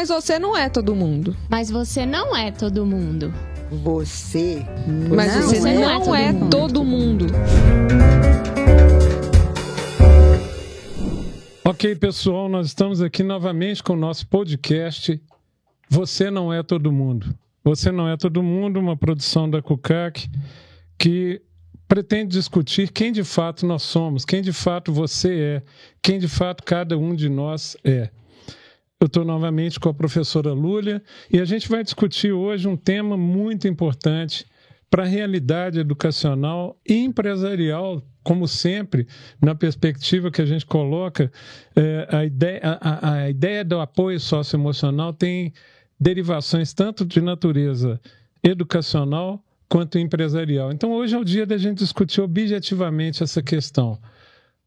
Mas você não é todo mundo. Mas você não é todo mundo. Você Mas não, você é, não é todo mundo. todo mundo. Ok, pessoal, nós estamos aqui novamente com o nosso podcast Você Não É Todo Mundo. Você Não É Todo Mundo, uma produção da CUCAC que pretende discutir quem de fato nós somos, quem de fato você é, quem de fato cada um de nós é. Eu estou novamente com a professora Lúlia e a gente vai discutir hoje um tema muito importante para a realidade educacional e empresarial, como sempre, na perspectiva que a gente coloca, eh, a, ideia, a- a ideia do apoio socioemocional tem derivações tanto de natureza educacional quanto empresarial. Então, hoje é o dia da gente discutir objetivamente essa questão.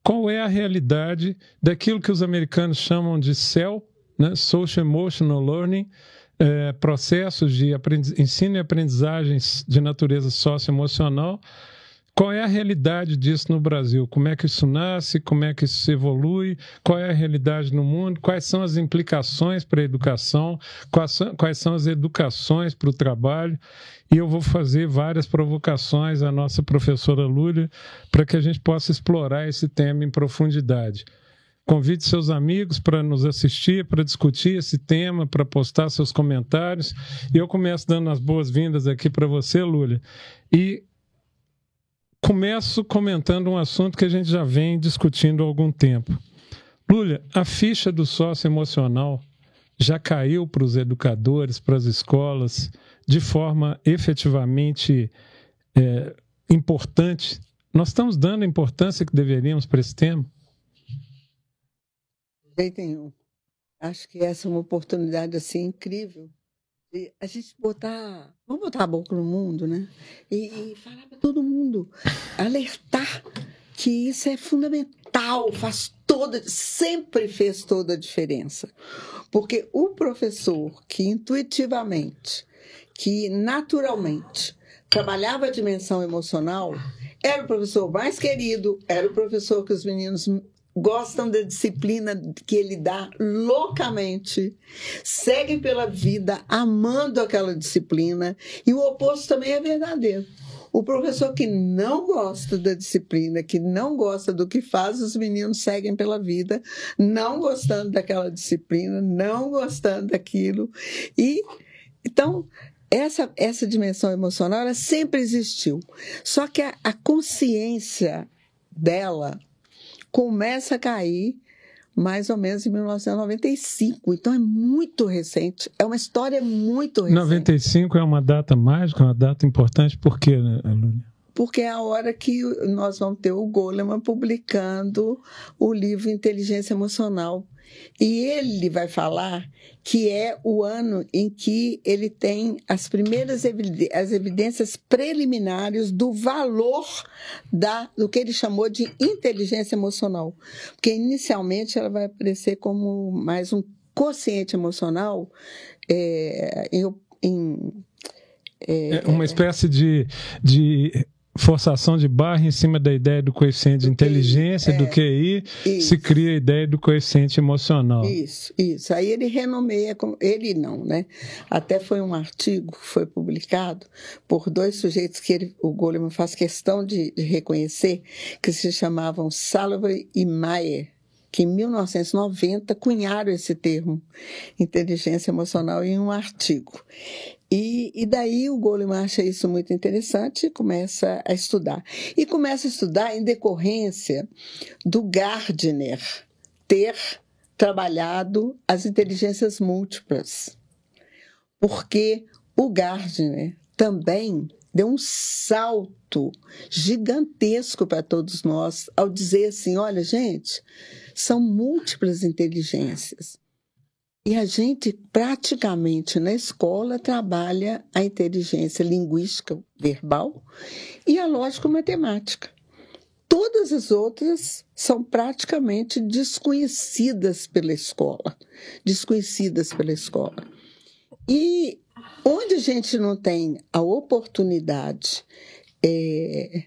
Qual é a realidade daquilo que os americanos chamam de CEL, né? Social Emotional Learning, eh, processos de ensino e aprendizagens de natureza socioemocional. Qual é a realidade disso no Brasil? Como é que isso nasce? Como é que isso evolui? Qual é a realidade no mundo? Quais são as implicações para a educação? Quais são, quais são as educações para o trabalho? E eu vou fazer várias provocações à nossa professora Lúlia para que a gente possa explorar esse tema em profundidade. Convide seus amigos para nos assistir, para discutir esse tema, para postar seus comentários. E eu começo dando as boas-vindas aqui para você, Lúlia. E começo comentando um assunto que a gente já vem discutindo há algum tempo. Lúlia, a ficha do sócio emocional já caiu para os educadores, para as escolas, de forma efetivamente é, importante. Nós estamos dando a importância que deveríamos para esse tema? Jeito nenhum. Acho que essa é uma oportunidade assim incrível de a gente botar, vamos botar a boca no mundo, né? E, e falar para todo mundo, alertar que isso é fundamental, faz toda, sempre fez toda a diferença. Porque o professor que intuitivamente, que naturalmente trabalhava a dimensão emocional, era o professor mais querido, era o professor que os meninos gostam da disciplina que ele dá loucamente, seguem pela vida amando aquela disciplina, e o oposto também é verdadeiro. O professor que não gosta da disciplina, que não gosta do que faz, os meninos seguem pela vida, não gostando daquela disciplina, não gostando daquilo. E então essa, essa dimensão emocional ela sempre existiu. Só que a, a consciência dela começa a cair mais ou menos em 1995. Então é muito recente. É uma história muito recente. 95 é uma data mágica, uma data importante, por quê, né, Lúlia? Porque é a hora que nós vamos ter o Goleman publicando o livro Inteligência Emocional. E ele vai falar que é o ano em que ele tem as primeiras as evidências preliminares do valor da, do que ele chamou de inteligência emocional. Porque inicialmente ela vai aparecer como mais um quociente emocional é, em, em É uma espécie de, de forçação de barra em cima da ideia do coeficiente de Do QI, inteligência, é. do QI, Isso. se cria a ideia do coeficiente emocional. Isso, isso. Aí ele renomeia, como- ele não, né? Até foi um artigo que foi publicado por dois sujeitos que ele, o Goleman faz questão de, de reconhecer, que se chamavam Sullivan e Mayer, que em 1990 cunharam esse termo, inteligência emocional, em um artigo. E, e daí o Goleman acha isso muito interessante e começa a estudar. E começa a estudar em decorrência do Gardner ter trabalhado as inteligências múltiplas. Porque o Gardner também deu um salto gigantesco para todos nós ao dizer assim: olha, gente, são múltiplas inteligências. E a gente praticamente na escola trabalha a inteligência linguística verbal e a lógica matemática. Todas as outras são praticamente desconhecidas pela escola, desconhecidas pela escola. E onde a gente não tem a oportunidade é,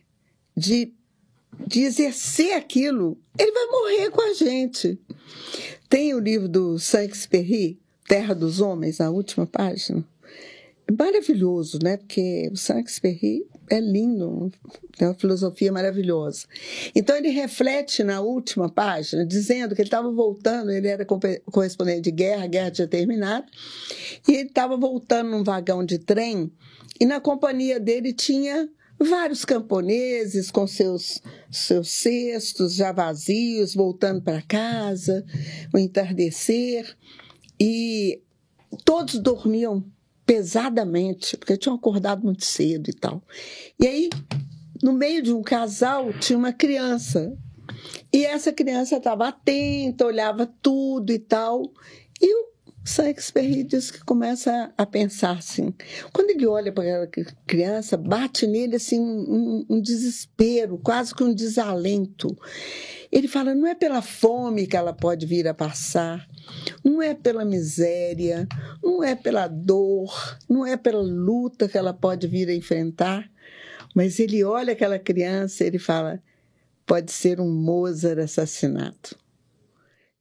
de, de exercer aquilo, ele vai morrer com a gente. Tem o livro do Saint-Exupéry, Terra dos Homens, na última página. Maravilhoso, né? Porque o Saint-Exupéry é lindo, tem uma filosofia maravilhosa. Então ele reflete na última página, dizendo que ele estava voltando, ele era correspondente de guerra, a guerra tinha terminado, e ele estava voltando num vagão de trem, e na companhia dele tinha vários camponeses com seus, seus cestos já vazios, voltando para casa, o entardecer, e todos dormiam pesadamente, porque tinham acordado muito cedo e tal. E aí, no meio de um casal, tinha uma criança. E essa criança estava atenta, olhava tudo e tal. E o Saint-Exupéry diz que começa a pensar assim. Quando ele olha para aquela criança, bate nele assim um, um desespero, quase que um desalento. Ele fala: não é pela fome que ela pode vir a passar, não é pela miséria, não é pela dor, não é pela luta que ela pode vir a enfrentar, mas ele olha aquela criança e ele fala: pode ser um Mozart assassinado.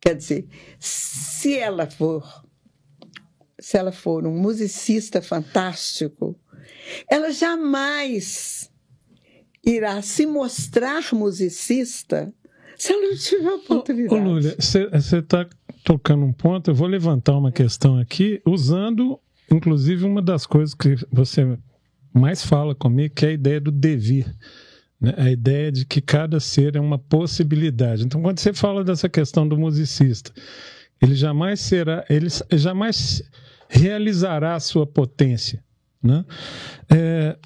Quer dizer, se ela for se ela for um musicista fantástico, ela jamais irá se mostrar musicista se ela não tiver oportunidade. Ô, Lúlia, você está tocando um ponto, eu vou levantar uma questão aqui, usando, inclusive, uma das coisas que você mais fala comigo, que é a ideia do devir. Né? A ideia de que cada ser é uma possibilidade. Então, quando você fala dessa questão do musicista, ele jamais será, ele jamais realizará a sua potência. Né? É,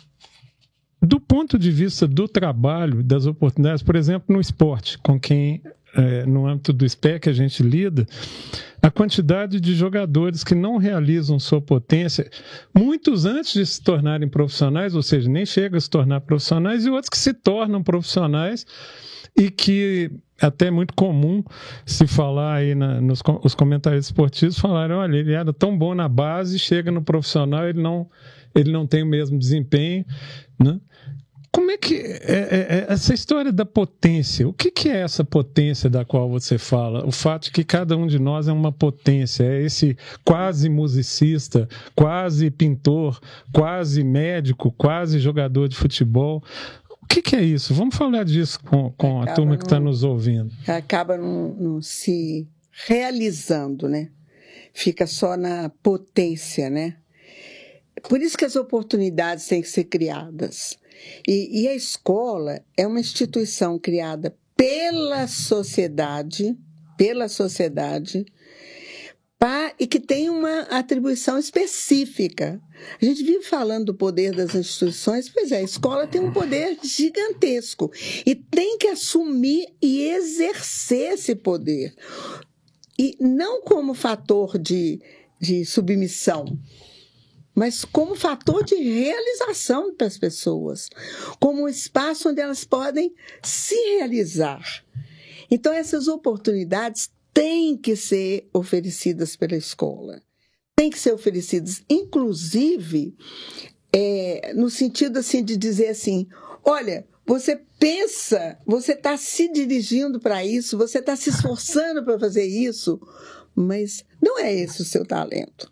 do ponto de vista do trabalho, das oportunidades, por exemplo, no esporte, com quem é, no âmbito do SPEC a gente lida, a quantidade de jogadores que não realizam sua potência, muitos antes de se tornarem profissionais, ou seja, nem chegam a se tornar profissionais, e outros que se tornam profissionais e que até é muito comum se falar aí na, nos os comentários esportivos falarem, olha, ele era tão bom na base, chega no profissional, ele não, ele não tem o mesmo desempenho, né? Como é que é, é, é, essa história da potência? O que, que, é essa potência da qual você fala? O fato de que cada um de nós é uma potência, é esse quase musicista, quase pintor, quase médico, quase jogador de futebol. O que, que é isso? Vamos falar disso com, com a turma que está nos ouvindo. Acaba não se realizando, né? Fica só na potência, né? Por isso que as oportunidades têm que ser criadas. E, e a escola é uma instituição criada pela sociedade, pela sociedade, e que tem uma atribuição específica. A gente vive falando do poder das instituições, pois é, a escola tem um poder gigantesco e tem que assumir e exercer esse poder. E não como fator de, de submissão, mas como fator de realização para as pessoas, como um espaço onde elas podem se realizar. Então, essas oportunidades têm que ser oferecidas pela escola, têm que ser oferecidas, inclusive, é, no sentido assim de dizer assim, olha, você pensa, você está se dirigindo para isso, você está se esforçando para fazer isso, mas não é esse o seu talento.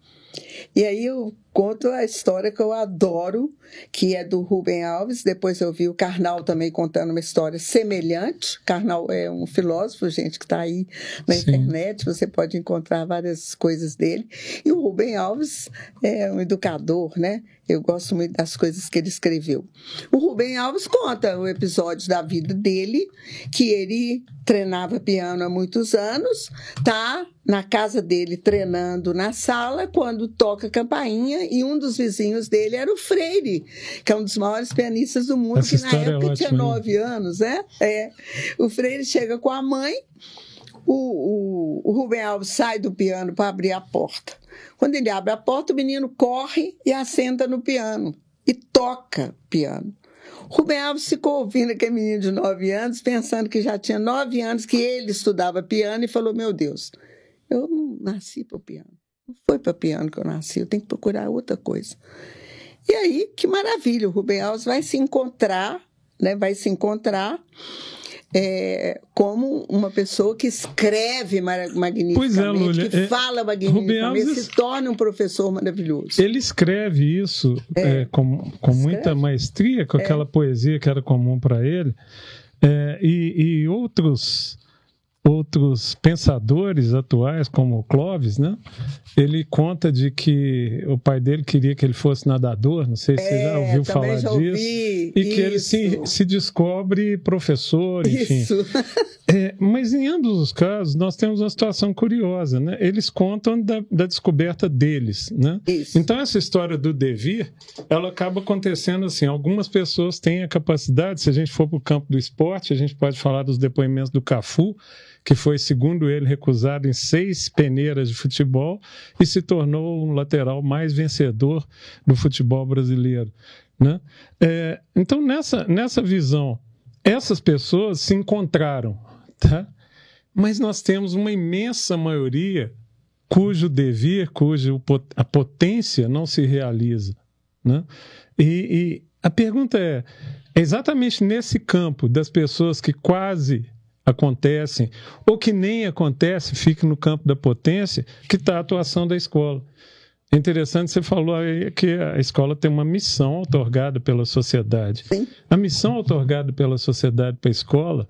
E aí eu conto a história que eu adoro, que é do Rubem Alves. Depois eu vi o Karnal também contando uma história semelhante. Karnal é um filósofo, gente, que está aí na Sim. internet, você pode encontrar várias coisas dele. E o Rubem Alves é um educador, né? Eu gosto muito das coisas que ele escreveu. O Rubem Alves conta o episódio da vida dele, que ele treinava piano há muitos anos, tá na casa dele treinando na sala quando toca a e um dos vizinhos dele era o Freire, que é um dos maiores pianistas do mundo, Essa que na é época é tinha nove anos, né? É. O Freire chega com a mãe, o, o, o Rubem Alves sai do piano para abrir a porta. Quando ele abre a porta, o menino corre e assenta no piano e toca piano. Rubem Alves ficou ouvindo aquele menino de nove anos, pensando que já tinha nove anos que ele estudava piano e falou: Meu Deus, eu não nasci para o piano. Não foi para piano que eu nasci, eu tenho que procurar outra coisa. E aí, que maravilha, o Rubem Alves vai se encontrar, né, vai se encontrar é, como uma pessoa que escreve magnificamente, pois é, Lúlia, que é, fala magnificamente, se torna um professor maravilhoso. Ele escreve isso é, é com, com muita maestria, com é. aquela poesia que era comum para ele, é, e, e outros outros pensadores atuais, como Clovis, né? Ele conta de que o pai dele queria que ele fosse nadador, não sei se é, você já ouviu falar já disso. E isso. que ele se, se descobre professor, enfim. Isso. É, mas em ambos os casos, nós temos uma situação curiosa, né? Eles contam da, da descoberta deles, né? Isso. Então, essa história do devir, ela acaba acontecendo assim. Algumas pessoas têm a capacidade, se a gente for para o campo do esporte, a gente pode falar dos depoimentos do Cafu, que foi, segundo ele, recusado em seis peneiras de futebol e se tornou um lateral mais vencedor do futebol brasileiro. Né? É, então, nessa, nessa visão, essas pessoas se encontraram, tá? mas nós temos uma imensa maioria cujo devir, cujo a potência não se realiza. Né? E, e a pergunta é, é exatamente nesse campo das pessoas que quase acontecem, ou que nem acontece, fica no campo da potência, que está a atuação da escola. É interessante, você falou aí que a escola tem uma missão otorgada pela sociedade. Sim. A missão otorgada pela sociedade para a escola,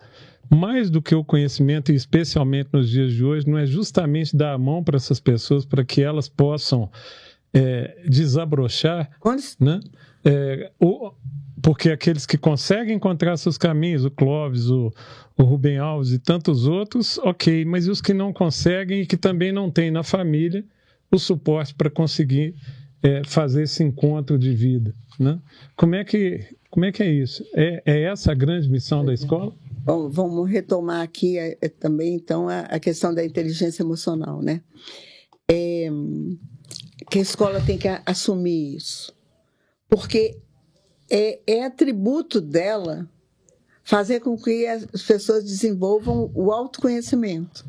mais do que o conhecimento, e especialmente nos dias de hoje, não é justamente dar a mão para essas pessoas para que elas possam é, desabrochar, né? É, porque aqueles que conseguem encontrar seus caminhos, o Clóvis, o, o Rubem Alves e tantos outros, ok, mas e os que não conseguem e que também não têm na família o suporte para conseguir é, fazer esse encontro de vida, né? Como é que como é que é isso? É, é essa a grande missão da escola? Bom, vamos retomar aqui é, é, também então a, a, questão da inteligência emocional, né? É, que a escola tem que assumir isso, porque é, é atributo dela fazer com que as pessoas desenvolvam o autoconhecimento.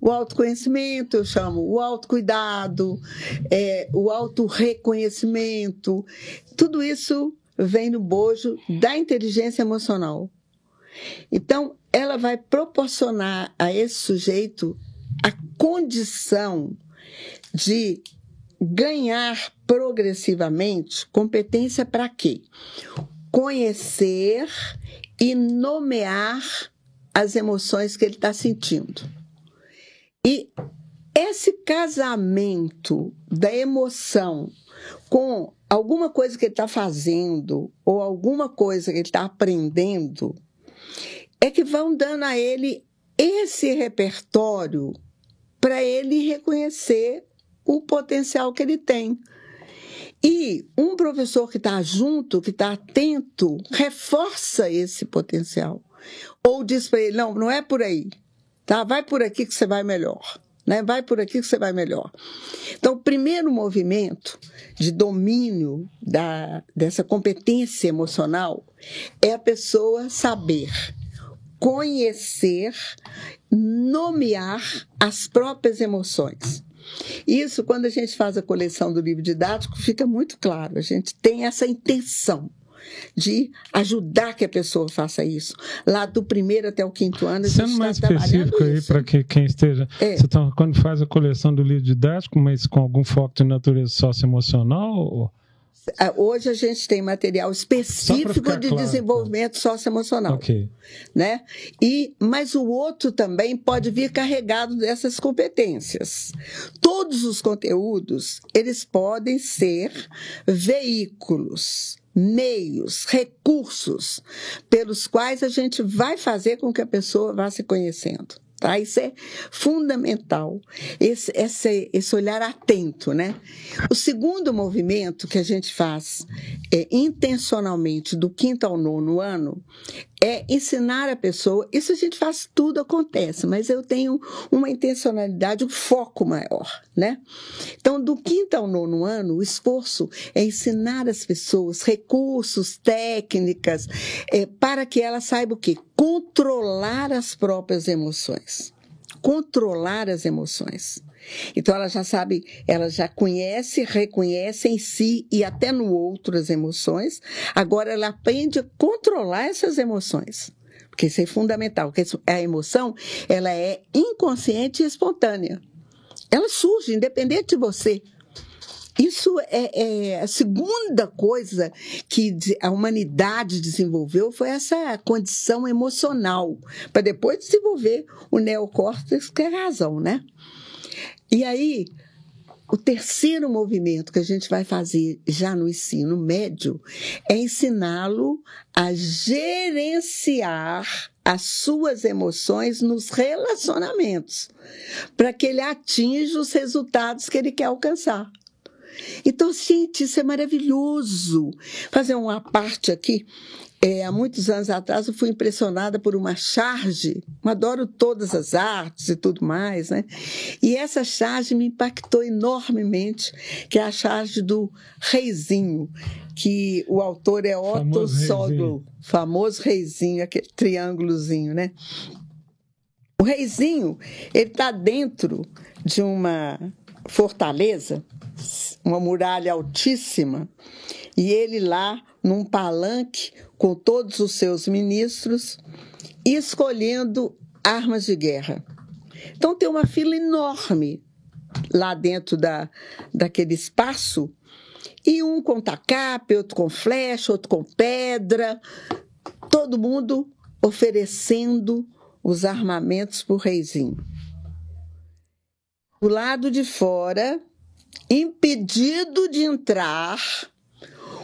O autoconhecimento, eu chamo o autocuidado, é, o autorreconhecimento, tudo isso vem no bojo da inteligência emocional. Então, ela vai proporcionar a esse sujeito a condição de ganhar progressivamente competência para quê? Conhecer e nomear as emoções que ele está sentindo. E esse casamento da emoção com alguma coisa que ele está fazendo ou alguma coisa que ele está aprendendo é que vão dando a ele esse repertório para ele reconhecer o potencial que ele tem. E um professor que está junto, que está atento, reforça esse potencial. Ou diz para ele: não, não é por aí. Tá? Vai por aqui que você vai melhor. Né? Vai por aqui que você vai melhor. Então, o primeiro movimento de domínio da, dessa competência emocional é a pessoa saber conhecer, nomear as próprias emoções. Isso, quando a gente faz a coleção do livro didático, fica muito claro. A gente tem essa intenção de ajudar que a pessoa faça isso. Lá do primeiro até o quinto ano, a Sendo gente mais está específico aí para que, quem esteja. É. Você tá, quando faz a coleção do livro didático, mas com algum foco de natureza socioemocional? Ou... Ah, hoje a gente tem material específico de claro, desenvolvimento tá. socioemocional. Ok. Né? E, mas o outro também pode vir carregado dessas competências. Todos os conteúdos, eles podem ser veículos, meios, recursos pelos quais a gente vai fazer com que a pessoa vá se conhecendo. Tá? Isso é fundamental, esse, esse, esse olhar atento. Né? O segundo movimento que a gente faz é, intencionalmente do quinto ao nono ano é ensinar a pessoa. Isso a gente faz, tudo acontece, mas eu tenho uma intencionalidade, um foco maior, né? Então, do quinto ao nono ano, o esforço é ensinar as pessoas recursos, técnicas, é, para que elas saibam o quê? Controlar as próprias emoções. Controlar as emoções. Então ela já sabe, ela já conhece, reconhece em si e até no outro as emoções. Agora ela aprende a controlar essas emoções. porque isso é fundamental, porque a emoção ela é inconsciente e espontânea. Ela surge independente de você. Isso é, é, a segunda coisa que a humanidade desenvolveu foi essa condição emocional, para depois desenvolver o neocórtex, que é a razão, né? E aí, o terceiro movimento que a gente vai fazer já no ensino médio é ensiná-lo a gerenciar as suas emoções nos relacionamentos, para que ele atinja os resultados que ele quer alcançar. Então, gente, isso é maravilhoso. Fazer uma parte aqui. É, há muitos anos atrás eu fui impressionada por uma charge, eu adoro todas as artes e tudo mais, né? E essa charge me impactou enormemente, que é a charge do Reizinho, que o autor é Otto Soglo, famoso Reizinho, aquele triângulozinho, né? O Reizinho, ele está dentro de uma fortaleza uma muralha altíssima, e ele lá num palanque com todos os seus ministros, escolhendo armas de guerra. Então tem uma fila enorme lá dentro da, daquele espaço, e um com tacape, outro com flecha, outro com pedra, todo mundo oferecendo os armamentos para o reizinho. Do lado de fora, impedido de entrar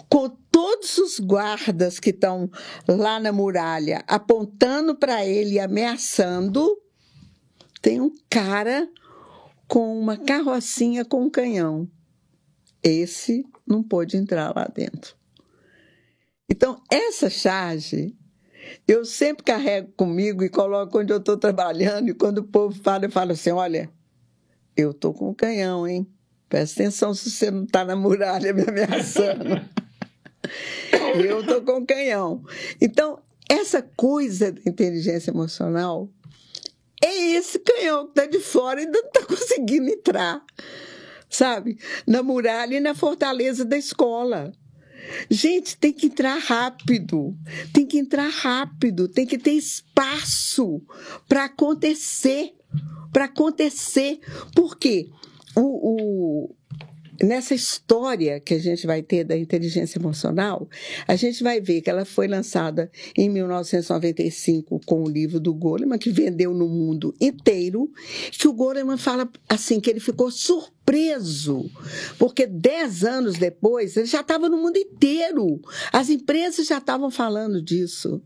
com todos os guardas que estão lá na muralha apontando para ele, ameaçando, tem um cara com uma carrocinha com um canhão. Esse não pôde entrar lá dentro. Então, essa charge eu sempre carrego comigo e coloco onde eu estou trabalhando, e quando o povo fala, eu falo assim: olha, eu estou com o canhão, hein? Presta atenção se você não está na muralha me ameaçando. eu estou com canhão. Então, essa coisa da inteligência emocional é esse canhão que está de fora e não está conseguindo entrar, sabe? Na muralha e na fortaleza da escola. Gente, tem que entrar rápido, tem que entrar rápido, tem que ter espaço para acontecer, para acontecer. Por quê? o, o, nessa história que a gente vai ter da inteligência emocional, a gente vai ver que ela foi lançada em 1995 com o livro do Goleman, que vendeu no mundo inteiro, que o Goleman fala assim, que ele ficou surpreso, porque dez anos depois ele já estava no mundo inteiro, as empresas já estavam falando disso.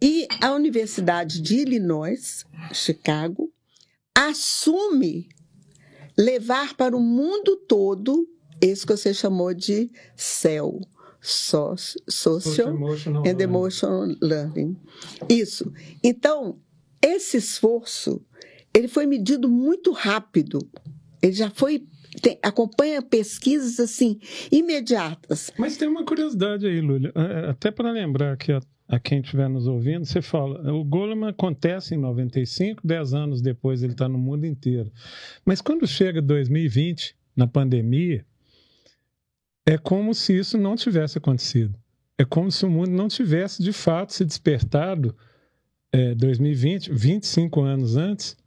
E a Universidade de Illinois, Chicago, assume levar para o mundo todo isso que você chamou de CEL. Social and Emotional Learning. Isso. Então, esse esforço, ele foi medido muito rápido. Ele já foi tem, acompanha pesquisas assim imediatas. Mas tem uma curiosidade aí, Lúlia, é, até para lembrar que a, a quem estiver nos ouvindo, você fala, o Goleman acontece em 95, 10 anos depois ele está no mundo inteiro. Mas quando chega 2020, na pandemia, é como se isso não tivesse acontecido. É como se o mundo não tivesse de fato se despertado é, 2020, 25 anos antes,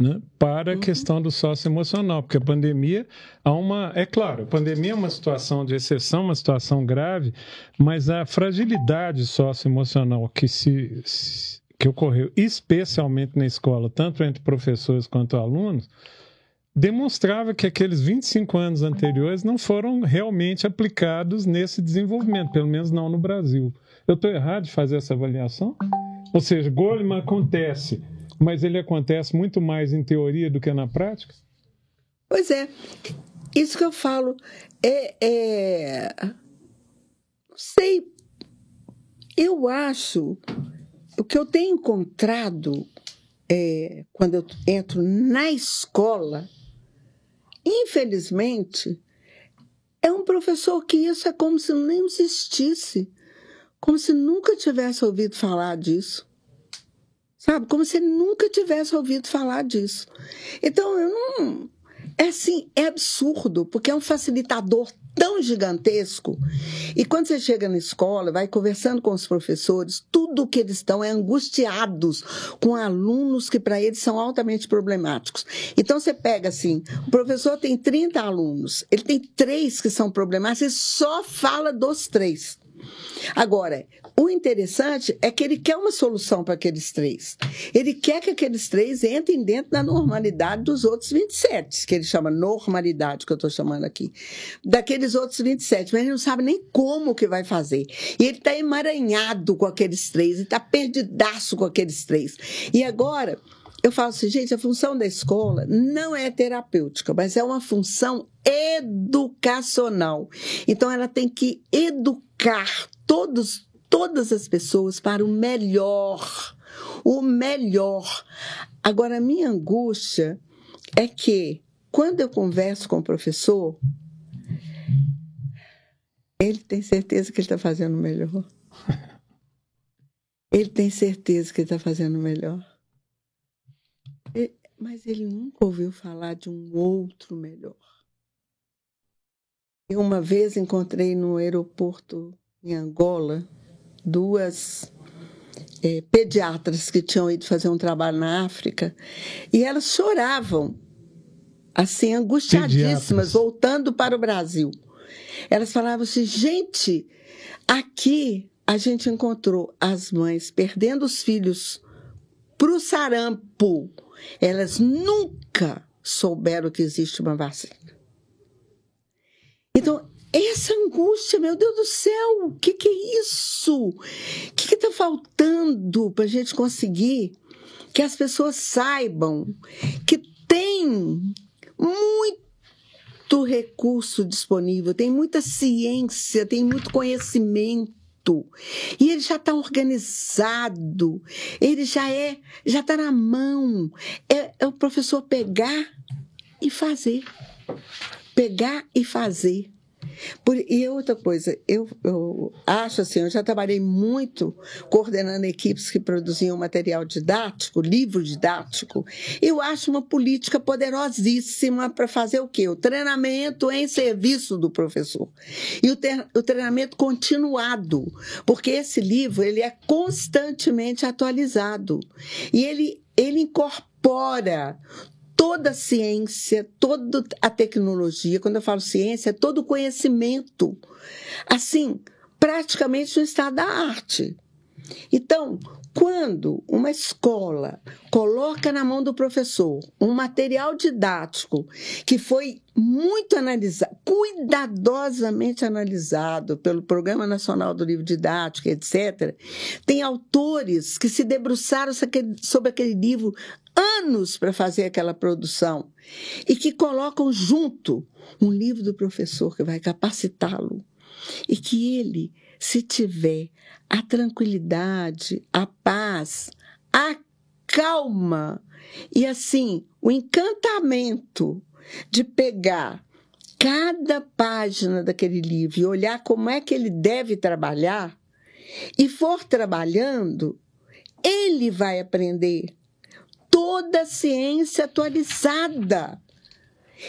né, para a uhum. questão do socioemocional, porque a pandemia há uma, é claro, a pandemia é uma situação de exceção, uma situação grave, mas a fragilidade socioemocional que se, se que ocorreu especialmente na escola, tanto entre professores quanto alunos, demonstrava que aqueles 25 anos anteriores não foram realmente aplicados nesse desenvolvimento, pelo menos não no Brasil. Eu estou errado de fazer essa avaliação? Ou seja, Goleman acontece mas ele acontece muito mais em teoria do que na prática? Pois é. Isso que eu falo. É. é... Sei. Eu acho. O que eu tenho encontrado é, quando eu entro na escola, infelizmente, é um professor que isso é como se nem existisse, como se nunca tivesse ouvido falar disso. Sabe? Como se nunca tivesse ouvido falar disso. Então, eu não. é assim, é absurdo, porque é um facilitador tão gigantesco. E quando você chega na escola, vai conversando com os professores, tudo que eles estão é angustiados com alunos que para eles são altamente problemáticos. Então você pega assim, o professor tem 30 alunos, ele tem três que são problemáticos e só fala dos três. Agora, o interessante é que ele quer uma solução para aqueles três. Ele quer que aqueles três entrem dentro da normalidade dos outros 27, que ele chama normalidade, que eu estou chamando aqui. Daqueles outros 27, mas ele não sabe nem como que vai fazer. E ele está emaranhado com aqueles três, ele está perdidaço com aqueles três. E agora, eu falo assim, gente, a função da escola não é terapêutica, mas é uma função educacional. Então, ela tem que educar todos, todas as pessoas para o melhor. O melhor. Agora, a minha angústia é que, quando eu converso com o professor, ele tem certeza que ele está fazendo o melhor. Ele tem certeza que ele está fazendo o melhor. Mas ele nunca ouviu falar de um outro melhor. Eu uma vez encontrei no aeroporto em Angola duas é, pediatras que tinham ido fazer um trabalho na África e elas choravam, assim, angustiadíssimas, Pediatras. voltando para o Brasil. Elas falavam assim: gente, aqui a gente encontrou as mães perdendo os filhos para o sarampo elas nunca souberam que existe uma vacina. Então, essa angústia, meu Deus do céu, o que, que é isso? O que está faltando para a gente conseguir que as pessoas saibam que tem muito recurso disponível, tem muita ciência, tem muito conhecimento e ele já está organizado, ele já é, já está na mão. É, é o professor pegar e fazer. Pegar e fazer. Por, e outra coisa, eu, eu, acho assim, eu já trabalhei muito coordenando equipes que produziam material didático, livro didático. Eu acho uma política poderosíssima para fazer o quê? O treinamento em serviço do professor. E o, ter, o treinamento continuado, porque esse livro ele é constantemente atualizado. E ele, ele incorpora toda a ciência, toda a tecnologia, quando eu falo ciência, é todo o conhecimento, assim, praticamente no estado da arte. Então, quando uma escola coloca na mão do professor um material didático que foi muito analisado, cuidadosamente analisado pelo Programa Nacional do Livro Didático, etc., tem autores que se debruçaram sobre aquele livro anos para fazer aquela produção e que colocam junto um livro do professor que vai capacitá-lo e que ele, se tiver a tranquilidade, a paz, a calma e assim o encantamento de pegar cada página daquele livro e olhar como é que ele deve trabalhar e for trabalhando, ele vai aprender toda a ciência atualizada.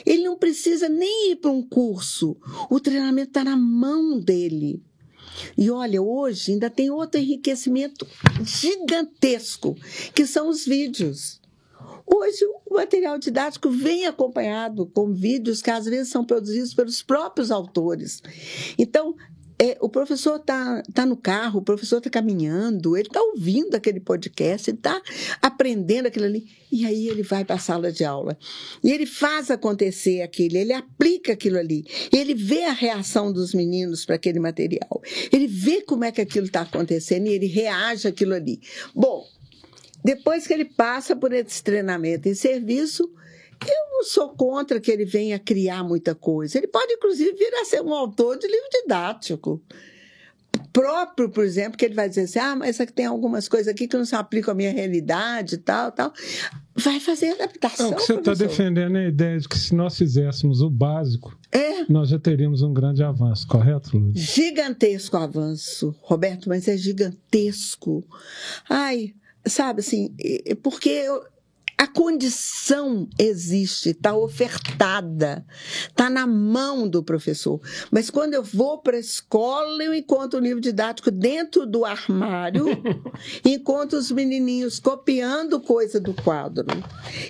Ele não precisa nem ir para um curso. O treinamento está na mão dele. E olha, hoje ainda tem outro enriquecimento gigantesco, que são os vídeos. Hoje o material didático vem acompanhado com vídeos que às vezes são produzidos pelos próprios autores. Então, é, o professor está tá no carro, o professor está caminhando, ele está ouvindo aquele podcast, ele está aprendendo aquilo ali, e aí ele vai para a sala de aula. E ele faz acontecer aquilo, ele aplica aquilo ali, ele vê a reação dos meninos para aquele material, ele vê como é que aquilo está acontecendo e ele reage àquilo ali. Bom, depois que ele passa por esse treinamento em serviço, eu não sou contra que ele venha criar muita coisa. Ele pode, inclusive, vir a ser um autor de livro didático. Próprio, por exemplo, que ele vai dizer assim: ah, mas tem algumas coisas aqui que não se aplicam à minha realidade e tal, tal. Vai fazer adaptação. É, o que você está defendendo é a ideia de que se nós fizéssemos o básico, é. nós já teríamos um grande avanço, correto, Luiz? Gigantesco avanço, Roberto, mas é gigantesco. Ai, sabe assim, porque a condição existe, está ofertada, está na mão do professor. Mas quando eu vou para a escola, eu encontro o livro didático dentro do armário, encontro os menininhos copiando coisa do quadro.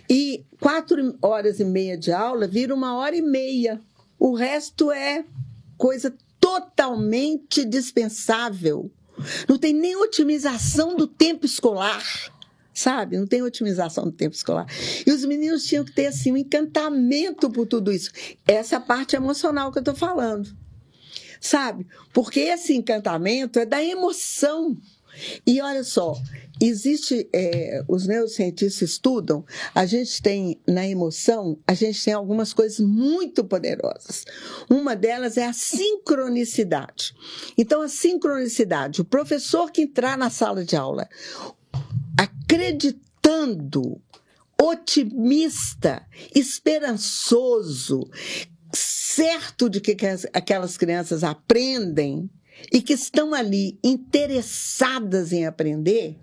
E quatro horas e meia de aula vira uma hora e meia. O resto é coisa totalmente dispensável. Não tem nem otimização do tempo escolar sabe? Não tem otimização do tempo escolar. E os meninos tinham que ter assim um encantamento por tudo isso. Essa parte emocional que eu estou falando, sabe? Porque esse encantamento é da emoção. E olha só, existe, é, os neurocientistas estudam, a gente tem na emoção, a gente tem algumas coisas muito poderosas. Uma delas é a sincronicidade. Então, a sincronicidade, o professor que entrar na sala de aula, acreditando, otimista, esperançoso, certo de que aquelas crianças aprendem e que estão ali interessadas em aprender,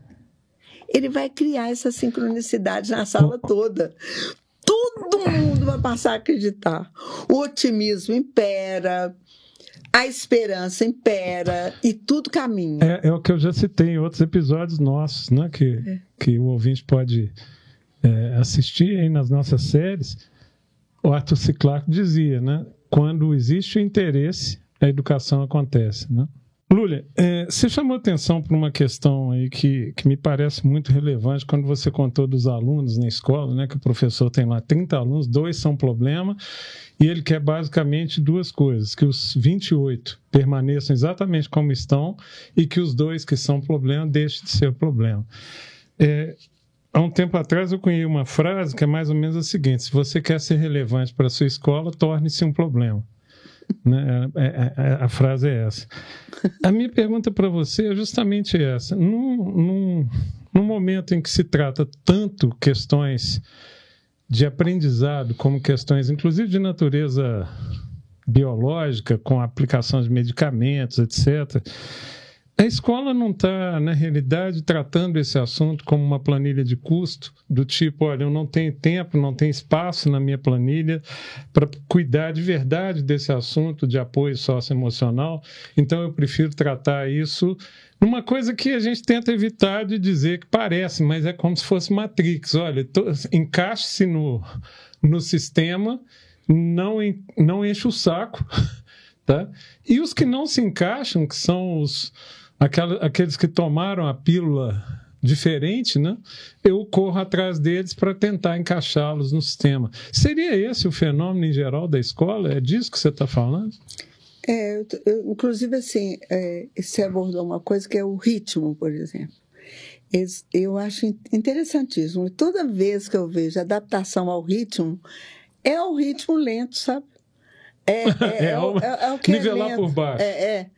ele vai criar essa sincronicidade na sala toda. Todo mundo vai passar a acreditar. O otimismo impera, a esperança impera e tudo caminha. É, é, o que eu já citei em outros episódios nossos, né? Que, é. que o ouvinte pode é, assistir aí nas nossas séries. O Arthur C. Clarke dizia, né? Quando existe o interesse, a educação acontece, né? Lúlia, é, você chamou atenção para uma questão aí que, que me parece muito relevante quando você contou dos alunos na escola, né? Que o professor tem lá 30 alunos, dois são problema, e ele quer basicamente duas coisas: que os 28 permaneçam exatamente como estão e que os dois que são problema deixem de ser problema. É, há um tempo atrás eu conheci uma frase que é mais ou menos a seguinte: se você quer ser relevante para a sua escola, torne-se um problema. Né? É, é, é, a frase é essa. A minha pergunta para você é justamente essa. Num, num, num momento em que se trata tanto questões de aprendizado como questões, inclusive de natureza biológica, com aplicação de medicamentos, etc., a escola não está, na realidade, tratando esse assunto como uma planilha de custo, do tipo, olha, eu não tenho tempo, não tenho espaço na minha planilha para cuidar de verdade desse assunto de apoio socioemocional, então eu prefiro tratar isso numa coisa que a gente tenta evitar de dizer que parece, mas é como se fosse Matrix. Olha, encaixe-se no, no sistema, não, não enche o saco, tá? E os que não se encaixam, que são os aquela, aqueles que tomaram a pílula diferente, né? Eu corro atrás deles para tentar encaixá-los no sistema. Seria esse o fenômeno em geral da escola? É disso que você está falando? É, eu, inclusive assim, é, você abordou uma coisa que é o ritmo, por exemplo. Eu acho interessantíssimo. Toda vez que eu vejo adaptação ao ritmo, é o ritmo lento, sabe? É, é, é, o, é, é o que nivelar por baixo. É,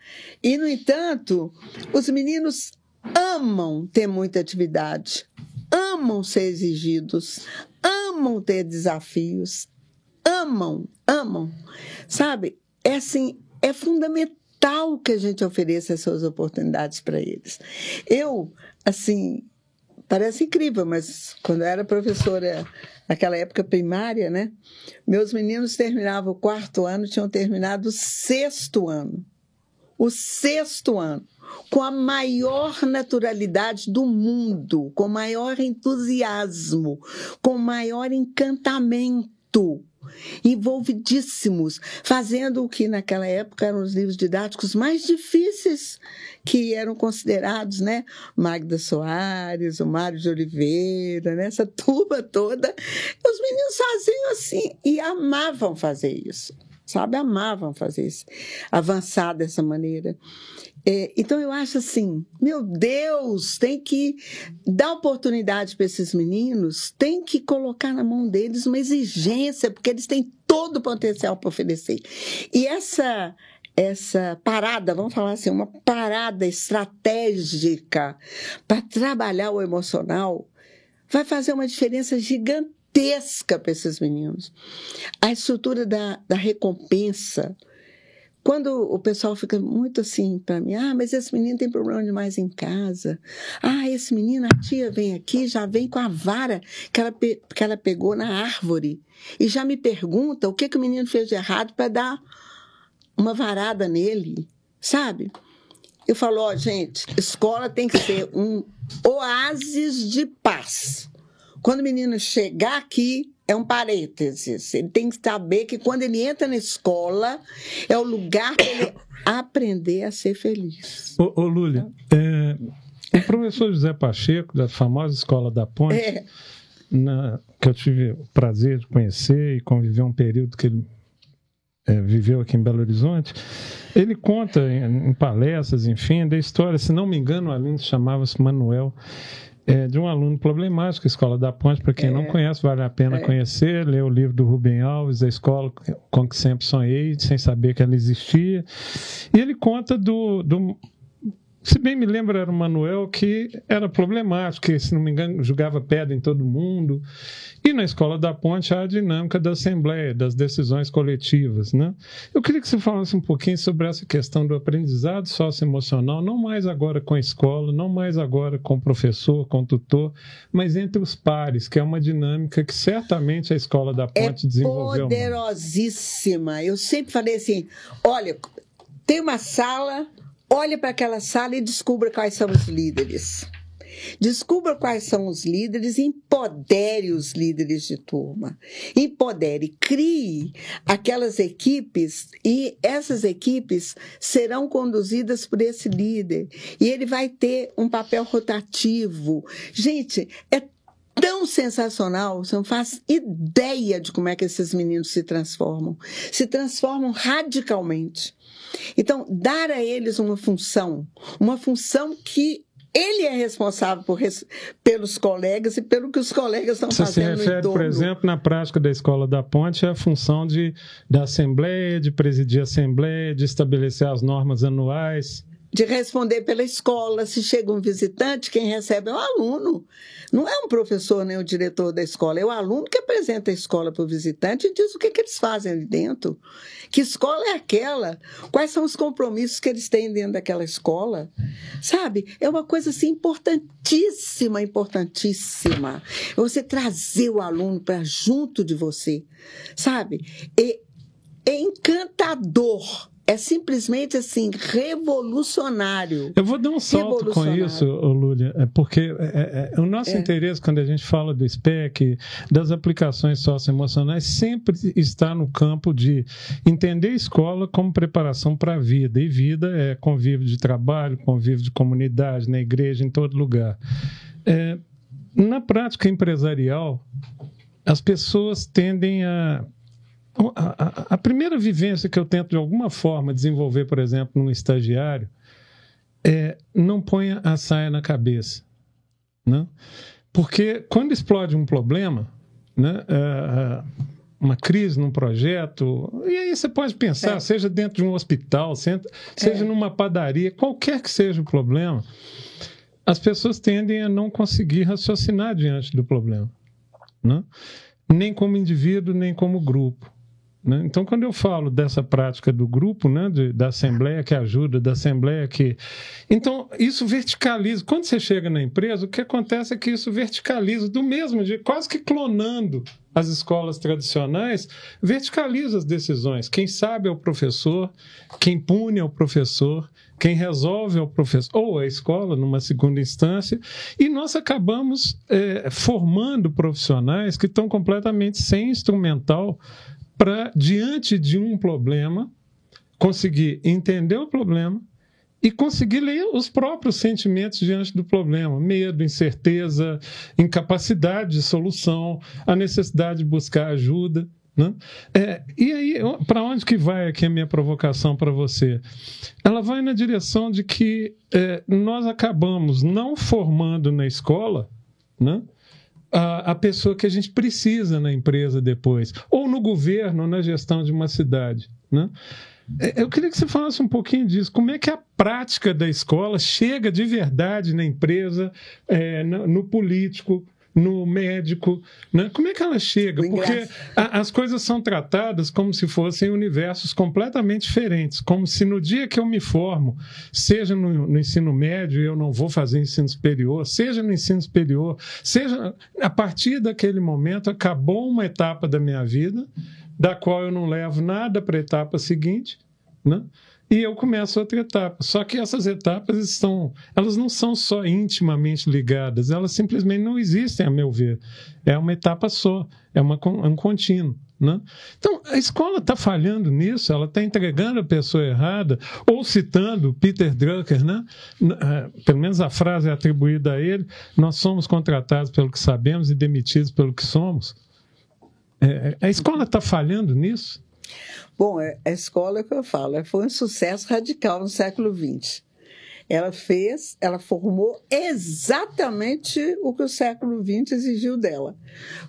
E, no entanto, os meninos amam ter muita atividade, amam ser exigidos, amam ter desafios, amam, amam. Sabe? É assim, é fundamental que a gente ofereça essas oportunidades para eles. Eu, assim, parece incrível, mas quando eu era professora naquela época primária, né? Meus meninos terminavam o quarto ano, tinham terminado o sexto ano. O sexto ano. Com a maior naturalidade do mundo, com maior entusiasmo, com maior encantamento envolvidíssimos, fazendo o que naquela época eram os livros didáticos mais difíceis que eram considerados, né? Magda Soares, o Mário de Oliveira, né? essa turma toda. Os meninos faziam assim e amavam fazer isso, sabe? Amavam fazer isso, avançar dessa maneira. É, então eu acho assim, meu Deus, tem que dar oportunidade para esses meninos, tem que colocar na mão deles uma exigência, porque eles têm todo o potencial para oferecer. E essa essa parada, vamos falar assim, uma parada estratégica para trabalhar o emocional, vai fazer uma diferença gigantesca para esses meninos. A estrutura da, da recompensa, quando o pessoal fica muito assim para mim, ah, mas esse menino tem problema demais em casa. Ah, esse menino, a tia vem aqui, já vem com a vara que ela, que ela pegou na árvore e já me pergunta o que, que o menino fez de errado para dar uma varada nele, sabe? Eu falo, ó, oh, gente, escola tem que ser um oásis de paz. Quando o menino chegar aqui, é um parênteses. Ele tem que saber que quando ele entra na escola, é o lugar para ele aprender a ser feliz. Ô, ô Lúlia, é, o professor José Pacheco, da famosa Escola da Ponte, é. na, que eu tive o prazer de conhecer e conviver um período que ele é, viveu aqui em Belo Horizonte, ele conta em, em palestras, enfim, da história, se não me engano, o aluno chamava-se Manuel, é, de um aluno problemático, Escola da Ponte, para quem é, não conhece, vale a pena é. conhecer, ler o livro do Rubem Alves, a escola com que sempre sonhei, sem saber que ela existia. E ele conta do, do se bem me lembro, era o Manuel que era problemático, que, se não me engano, jogava pedra em todo mundo. E na Escola da Ponte há a dinâmica da Assembleia, das decisões coletivas. Né? Eu queria que você falasse um pouquinho sobre essa questão do aprendizado socioemocional, não mais agora com a escola, não mais agora com o professor, com o tutor, mas entre os pares, que é uma dinâmica que certamente a Escola da é Ponte é desenvolveu. Poderosíssima. Eu sempre falei assim: olha, tem uma sala Olhe para aquela sala e descubra quais são os líderes. Descubra quais são os líderes e empodere os líderes de turma. Empodere, crie aquelas equipes e essas equipes serão conduzidas por esse líder. E ele vai ter um papel rotativo. Gente, é tão sensacional, você não faz ideia de como é que esses meninos se transformam. Se transformam radicalmente. Então, dar a eles uma função, uma função que ele é responsável por, pelos colegas e pelo que os colegas estão Você fazendo se refere, por exemplo, na prática da Escola da Ponte, a função de, da Assembleia, de presidir a Assembleia, de estabelecer as normas anuais de responder pela escola. Se chega um visitante, quem recebe é o aluno. Não é um professor nem o diretor da escola, é o aluno que apresenta a escola para o visitante e diz o que, que eles fazem ali dentro. Que escola é aquela? Quais são os compromissos que eles têm dentro daquela escola? Sabe? É uma coisa assim importantíssima, importantíssima. Você trazer o aluno para junto de você, sabe? E é encantador é simplesmente assim revolucionário. Eu vou dar um salto com isso, Lúlia, é porque é, é, é, o nosso é. interesse quando a gente fala do SPEC, das aplicações socioemocionais, sempre está no campo de entender a escola como preparação para a vida. E vida é convívio de trabalho, convívio de comunidade, na igreja, em todo lugar. É, na prática empresarial, as pessoas tendem a a, a, primeira vivência que eu tento de alguma forma desenvolver, por exemplo, num estagiário, é não ponha a saia na cabeça. Né? Porque quando explode um problema, né, uh, uma crise num projeto, e aí você pode pensar, é. seja dentro de um hospital, seja é. numa padaria, qualquer que seja o problema, as pessoas tendem a não conseguir raciocinar diante do problema. Né? Nem como indivíduo, nem como grupo. Né? Então, quando eu falo dessa prática do grupo, né, de, da assembleia que ajuda, da assembleia que. Então, isso verticaliza. Quando você chega na empresa, o que acontece é que isso verticaliza, do mesmo jeito, quase que clonando as escolas tradicionais, verticaliza as decisões. Quem sabe é o professor, quem pune é o professor, quem resolve é o professor, ou a escola, numa segunda instância, e nós acabamos é, formando profissionais que estão completamente sem instrumental para, diante de um problema, conseguir entender o problema e conseguir ler os próprios sentimentos diante do problema: medo, incerteza, incapacidade de solução, a necessidade de buscar ajuda. Né? É, e aí, para onde que vai aqui a minha provocação para você? Ela vai na direção de que é, nós acabamos não formando na escola né, a, a pessoa que a gente precisa na empresa depois, ou no governo, ou na gestão de uma cidade. Né? É, eu queria que você falasse um pouquinho disso. Como é que a prática da escola chega de verdade na empresa, é, no, no, político? No médico. Né? Como é que ela chega? Porque a, as coisas são tratadas como se fossem universos completamente diferentes. Como se no dia que eu me formo, seja no, no ensino médio, eu não vou fazer ensino superior, seja no ensino superior, seja a partir daquele momento, acabou uma etapa da minha vida, da qual eu não levo nada para a etapa seguinte. Né? E eu começo outra etapa. Só que essas etapas estão, elas não são só intimamente ligadas, elas simplesmente não existem, a meu ver. É uma etapa só, é, uma, é um contínuo. Né? Então, a escola está falhando nisso, ela está entregando a pessoa errada, ou citando Peter Drucker, né? É, pelo menos a frase é atribuída a ele: nós somos contratados pelo que sabemos e demitidos pelo que somos. É, a escola está falhando nisso? Bom, é, a escola que eu falo foi um sucesso radical no século XX. Ela fez, ela formou exatamente o que o século XX exigiu dela.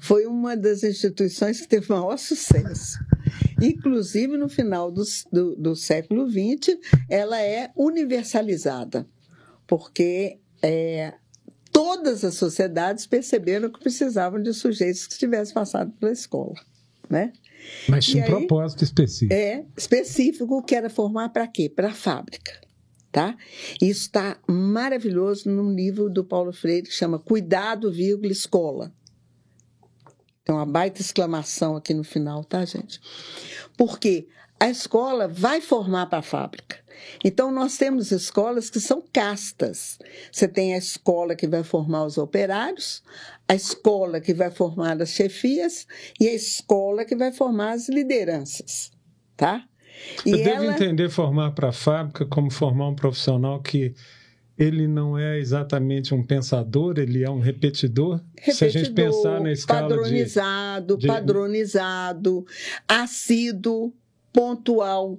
Foi uma das instituições que teve maior sucesso. Inclusive, no final do, do, do século XX, ela é universalizada, porque é, todas as sociedades perceberam que precisavam de sujeitos que tivessem passado pela escola. Né? Mas tinha um propósito específico. É, específico, que era formar para quê? Para a fábrica. Tá? Isso está maravilhoso num livro do Paulo Freire que chama Cuidado, vírgula, escola. Tem uma baita exclamação aqui no final, tá, gente? Porque a escola vai formar para a fábrica. Então, nós temos escolas que são castas. Você tem a escola que vai formar os operários, a escola que vai formar as chefias e a escola que vai formar as lideranças, tá? E Eu ela... devo entender formar para a fábrica como formar um profissional que ele não é exatamente um pensador, ele é um repetidor. repetidor Se a gente pensar na escala padronizado, de... padronizado, assíduo, pontual,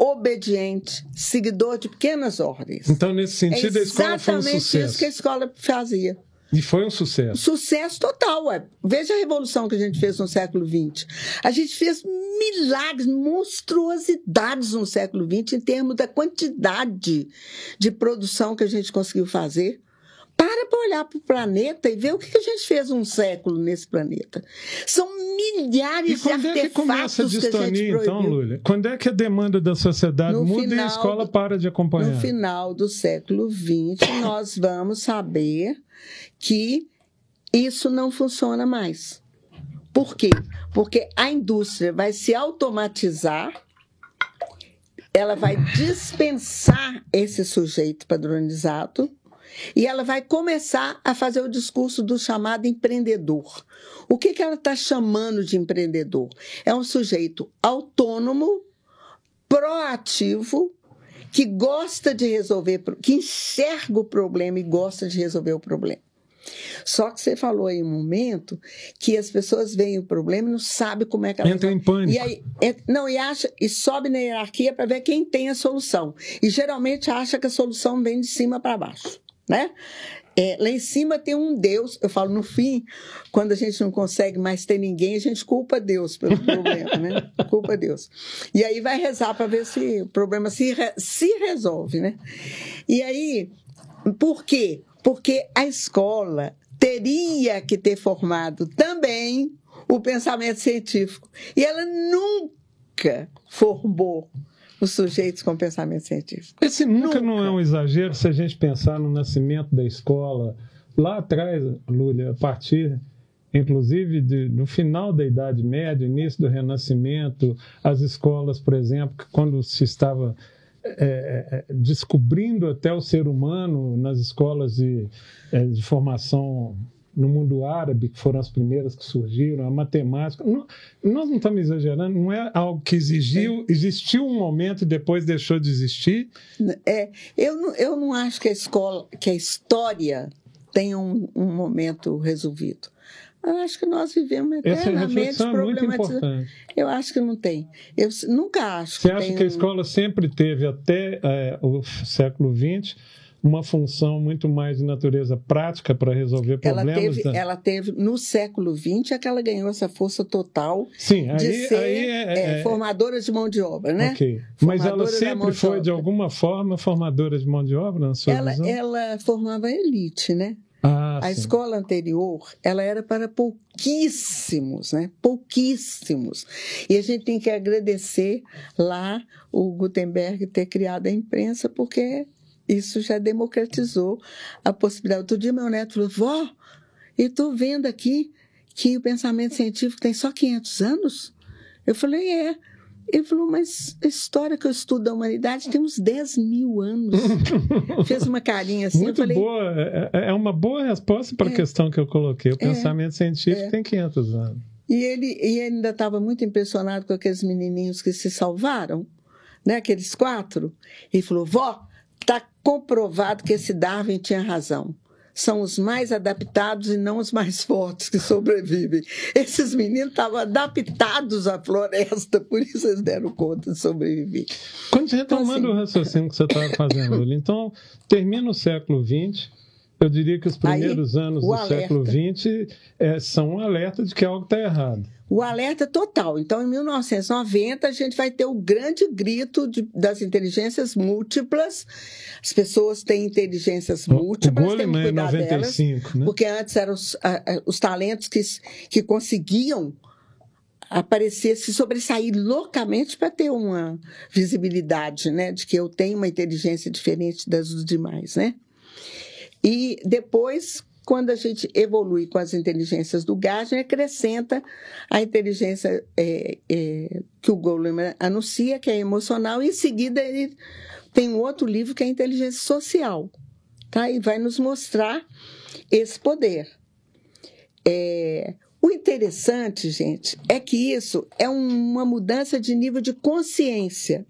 obediente, seguidor de pequenas ordens. Então, nesse sentido, é a escola foi um sucesso. Exatamente isso que a escola fazia. E foi um sucesso. Sucesso total, ué. Veja a revolução que a gente fez no século XX. A gente fez milagres, monstruosidades no século XX em termos da quantidade de produção que a gente conseguiu fazer. Para para olhar para o planeta e ver o que a gente fez um século nesse planeta. São milhares de artefatos é que, começa a distonia, então, Lúlia? Quando é que a demanda da sociedade no muda e a escola do, para de acompanhar? No final do século XX, nós vamos saber que isso não funciona mais. Por quê? Porque a indústria vai se automatizar, ela vai dispensar esse sujeito padronizado e ela vai começar a fazer o discurso do chamado empreendedor. O que, que ela está chamando de empreendedor? É um sujeito autônomo, proativo, que gosta de resolver, que enxerga o problema e gosta de resolver o problema. Só que você falou aí um momento que as pessoas veem o problema e não sabem como é que elas Entra em pânico. E aí, é, não, e acha, e sobe na hierarquia para ver quem tem a solução. E geralmente acha que a solução vem de cima para baixo né? É, lá em cima tem um Deus, eu falo no fim, quando a gente não consegue mais ter ninguém, a gente culpa Deus pelo problema, né? Culpa Deus. E aí vai rezar para ver se o problema se, se resolve, né? E aí, por quê? Porque a escola teria que ter formado também o pensamento científico. E ela nunca formou os sujeitos com pensamento científico. Esse nunca, nunca, não é um exagero se a gente pensar no nascimento da escola lá atrás, Lúlia, a partir inclusive de, no final da Idade Média, início do Renascimento, as escolas, por exemplo, que quando se estava é, é, descobrindo até o ser humano nas escolas de, é, de formação no mundo árabe, que foram as primeiras que surgiram, a matemática. Não, nós não estamos exagerando, não é algo que exigiu, é. existiu um momento e depois deixou de existir. É, eu, não, eu não acho que a escola, que a história tenha um, um momento resolvido. Eu acho que nós vivemos eternamente Essa é muito importante. Eu acho que não tem. Eu nunca acho. Você que acha que a escola sempre teve, até é, o século XX, uma função muito mais de natureza prática para resolver problemas. Ela teve, da... ela teve no século XX é que ela ganhou essa força total Sim, aí, de ser aí é, é, é, formadora de mão de obra, né? Ok. Mas ela sempre foi, de, de, alguma forma, formadora de mão de obra, na sua ela, visão? Ela formava elite, né? Ah, a sim. escola anterior, ela era para pouquíssimos, né? Pouquíssimos. E a gente tem que agradecer lá o Gutenberg ter criado a imprensa, porque isso já democratizou a possibilidade. Outro dia meu neto falou, vó, eu estou vendo aqui que o pensamento científico tem só 500 anos. Eu falei, é. Ele falou, mas a história que eu estudo da humanidade tem uns 10 mil anos. Fez uma carinha assim. Muito falei, boa. É, é, uma boa resposta para a é, questão que eu coloquei. O é, pensamento científico é. tem 500 anos. E ele, e ele ainda estava muito impressionado com aqueles menininhos que se salvaram, né? aqueles quatro. Ele falou, vó, está comprovado que esse Darwin tinha razão são os mais adaptados e não os mais fortes que sobrevivem. Esses meninos estavam adaptados à floresta, por isso eles deram conta de sobreviver. Quando retomando então, assim, o raciocínio que você estava fazendo, então termina o século XX, eu diria que os primeiros Aí, anos do alerta. século XX é, são um alerta de que algo está errado. O alerta total. Então, em 1990, a gente vai ter o grande grito de, das inteligências múltiplas. As pessoas têm inteligências múltiplas, o têm que cuidar é 95, delas, né? porque antes eram os, os talentos que, que conseguiam aparecer, se sobressair loucamente para ter uma visibilidade, né, de que eu tenho uma inteligência diferente das dos demais, né? E depois, quando a gente evolui com as inteligências do Gardner, acrescenta a inteligência é, é, que o Goleman anuncia, que é emocional, e em seguida ele tem um outro livro que é a inteligência social, tá? E vai nos mostrar esse poder. É, o interessante, gente, é que isso é uma mudança de nível de consciência.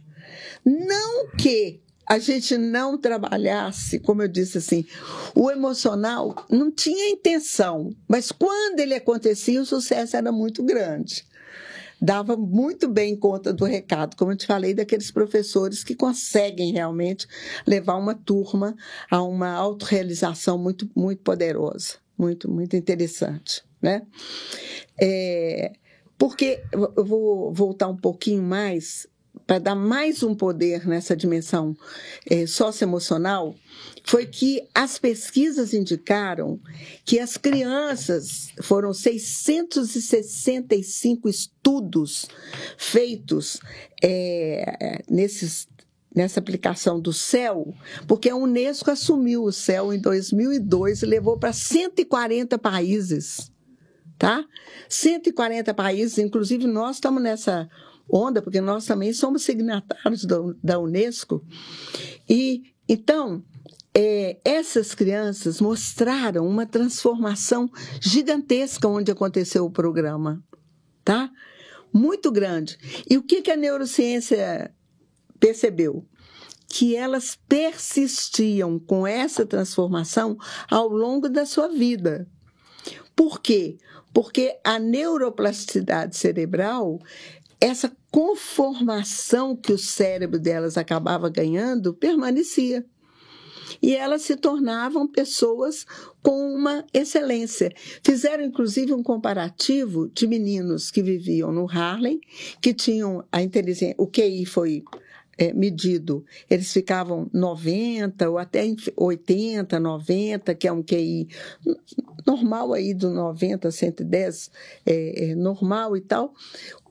Não que a gente não trabalhasse, como eu disse assim, o emocional não tinha intenção, mas quando ele acontecia, o sucesso era muito grande. Dava muito bem conta do recado, como eu te falei, daqueles professores que conseguem realmente levar uma turma a uma autorrealização muito, muito poderosa, muito, muito interessante. Né? É, porque eu vou voltar um pouquinho mais para dar mais um poder nessa dimensão é, socioemocional, foi que as pesquisas indicaram que as crianças, foram 665 estudos feitos é, nesses nessa aplicação do céu, porque a Unesco assumiu o céu em 2002 e levou para 140 países, tá? 140 países, inclusive nós estamos nessa onda, porque nós também somos signatários da, da Unesco. E então é, essas crianças mostraram uma transformação gigantesca onde aconteceu o programa, tá? Muito grande. E o que, que a neurociência percebeu? Que elas persistiam com essa transformação ao longo da sua vida. Por quê? Porque a neuroplasticidade cerebral essa conformação que o cérebro delas acabava ganhando permanecia. E elas se tornavam pessoas com uma excelência. Fizeram, inclusive, um comparativo de meninos que viviam no Harlem, que tinham a inteligência. O QI foi é, medido, eles ficavam 90 ou até 80, 90, que é um QI normal aí do 90 a 110, é, é, normal e tal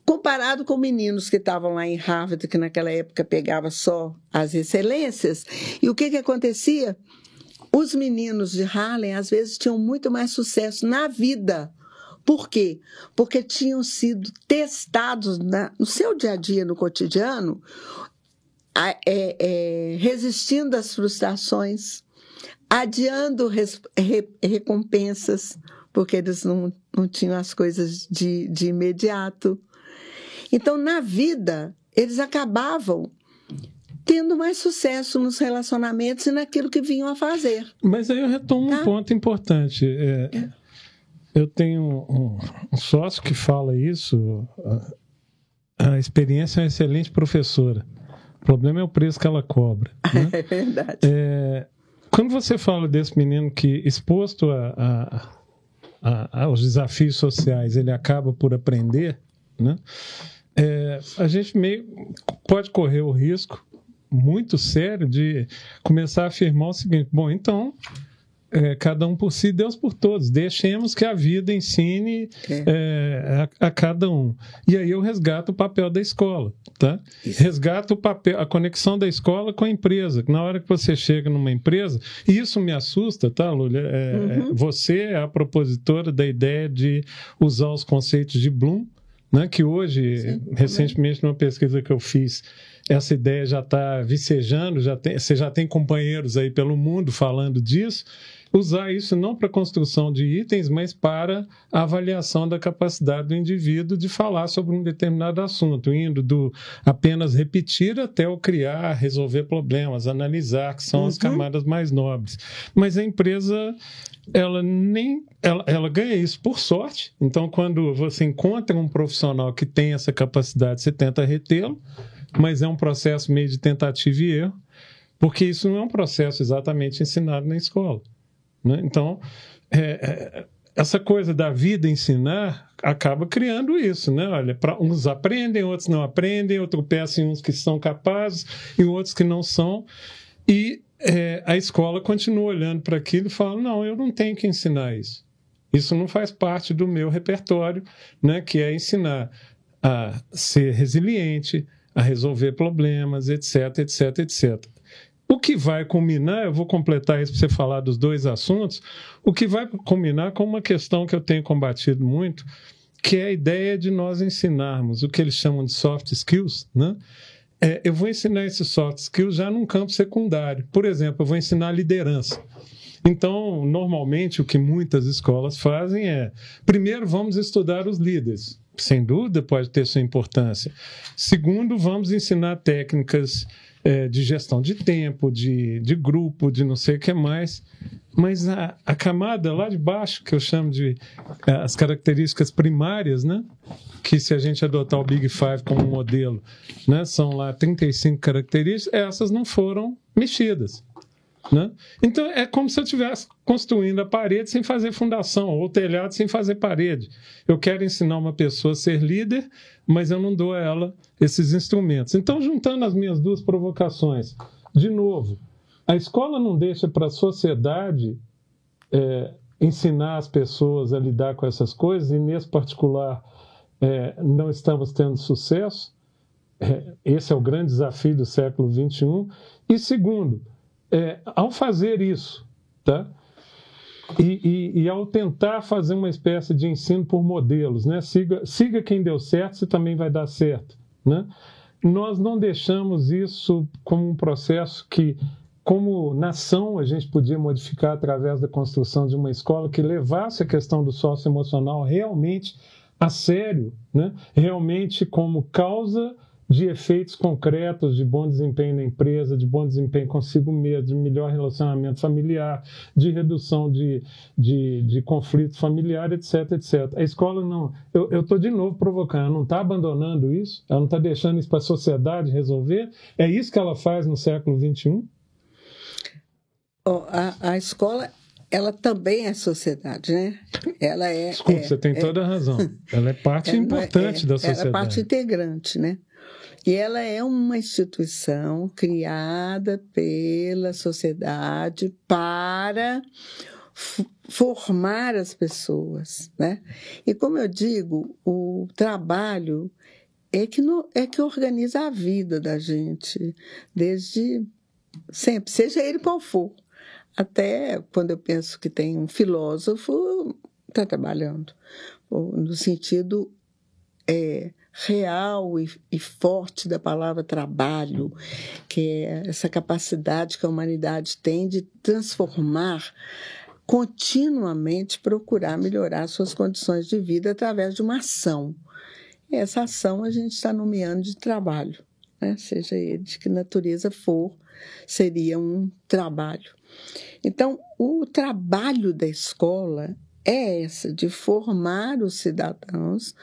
comparado com meninos que estavam lá em Harvard, que naquela época pegava só as excelências. E o que, que acontecia? Os meninos de Harlem, às vezes, tinham muito mais sucesso na vida. Por quê? Porque tinham sido testados na, no seu dia a dia, no cotidiano, é, é, resistindo às frustrações, adiando res, re, recompensas, porque eles não, não tinham as coisas de, de imediato. Então, na vida, eles acabavam tendo mais sucesso nos relacionamentos e naquilo que vinham a fazer. Mas aí eu retomo tá? um ponto importante. É, é. Eu tenho um, um, sócio que fala isso. A, a, experiência é uma excelente professora. O problema é o preço que ela cobra. Né? É verdade. É, quando você fala desse menino que, exposto a, a, aos desafios sociais, ele acaba por aprender, né? É, a gente meio pode correr o risco muito sério de começar a afirmar o seguinte: bom, então é, cada um por si, Deus por todos. Deixemos que a vida ensine é. É, a, a, cada um. E aí eu resgato o papel da escola, tá? Isso. Resgato o papel, a conexão da escola com a empresa. Na hora que você chega numa empresa, e isso me assusta, tá, Lúlia? É, uhum. Você é a propositora da ideia de usar os conceitos de Bloom, né? Que hoje, Sim, recentemente, numa pesquisa que eu fiz, essa ideia já está vicejando, já tem, você já tem companheiros aí pelo mundo falando disso usar isso não para construção de itens, mas para avaliação da capacidade do indivíduo de falar sobre um determinado assunto, indo do apenas repetir até o criar, resolver problemas, analisar, que são uhum. as camadas mais nobres. Mas a empresa ela nem ela, ela ganha isso por sorte. Então, quando você encontra um profissional que tem essa capacidade, você tenta retê-lo, mas é um processo meio de tentativa e erro, porque isso não é um processo exatamente ensinado na escola. Né? Então, é, é, essa coisa da vida ensinar acaba criando isso, né? Olha, pra, uns aprendem, outros não aprendem, tropeçam em uns que são capazes e outros que não são. E é, a escola continua olhando para aquilo e fala: não, eu não tenho que ensinar isso. Isso não faz parte do meu repertório, né? Que é ensinar a ser resiliente, a resolver problemas, etc, etc, etc. O que vai combinar, eu vou completar isso para você falar dos dois assuntos, o que vai combinar com uma questão que eu tenho combatido muito, que é a ideia de nós ensinarmos o que eles chamam de soft skills, né? É, eu vou ensinar esses soft skills já num campo secundário. Por exemplo, eu vou ensinar liderança. Então, normalmente, o que muitas escolas fazem é: primeiro, vamos estudar os líderes. Sem dúvida, pode ter sua importância. Segundo, vamos ensinar técnicas é, de gestão de tempo, de, de grupo, de não sei o que mais. Mas a, a camada lá de baixo, que eu chamo de é, as características primárias, né? que se a gente adotar o Big Five como modelo, né? são lá 35 características, essas não foram mexidas. Né? Então é como se eu estivesse construindo a parede sem fazer fundação, ou telhado sem fazer parede. Eu quero ensinar uma pessoa a ser líder, mas eu não dou a ela esses instrumentos. Então, juntando as minhas duas provocações, de novo, a escola não deixa para a sociedade é, ensinar as pessoas a lidar com essas coisas, e nesse particular é, não estamos tendo sucesso. É, esse é o grande desafio do século XXI. E segundo, é, ao fazer isso, tá? E, e, e, ao tentar fazer uma espécie de ensino por modelos, né? Siga, siga quem deu certo, você também vai dar certo, né? Nós não deixamos isso como um processo que, como nação, a gente podia modificar através da construção de uma escola que levasse a questão do socioemocional realmente a sério, né? realmente como causa de efeitos concretos de bom desempenho na empresa, de bom desempenho consigo mesmo, de melhor relacionamento familiar, de redução de, de, de conflito familiar, etc, etc. A escola não. Eu estou de novo provocando, ela não está abandonando isso, ela não está deixando isso para a sociedade resolver. É isso que ela faz no século XXI? Oh, a, a escola ela também é sociedade, né? Ela é. Desculpe, é, você tem é, toda a razão. Ela é parte é, importante é, da sociedade. Ela é parte integrante, né? E ela é uma instituição criada pela sociedade para formar as pessoas, né? E como eu digo, o trabalho é que, no, é que organiza a vida da gente, desde sempre, seja ele qual for. Até quando eu penso que tem um filósofo, está trabalhando, no sentido é, real e, e, forte da palavra trabalho, que é essa capacidade que a humanidade tem de transformar continuamente, procurar melhorar suas condições de vida através de uma ação. E essa ação a gente está nomeando de trabalho, né? seja ele de que natureza for, seria um trabalho. Então, o trabalho da escola é essa, de formar os cidadãos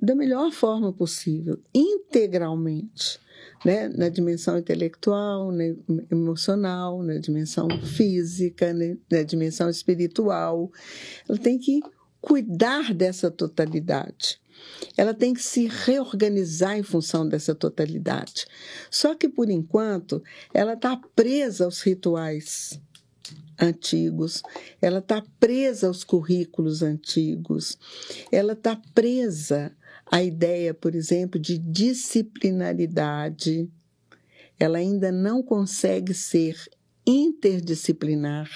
da melhor forma possível, integralmente, né? na dimensão intelectual, né? emocional, na dimensão física, né? na dimensão espiritual. Ela tem que cuidar dessa totalidade. Ela tem que se reorganizar em função dessa totalidade. Só que, por enquanto, ela está presa aos rituais antigos, ela está presa aos currículos antigos, ela está presa à ideia, por exemplo, de disciplinaridade. Ela ainda não consegue ser interdisciplinar.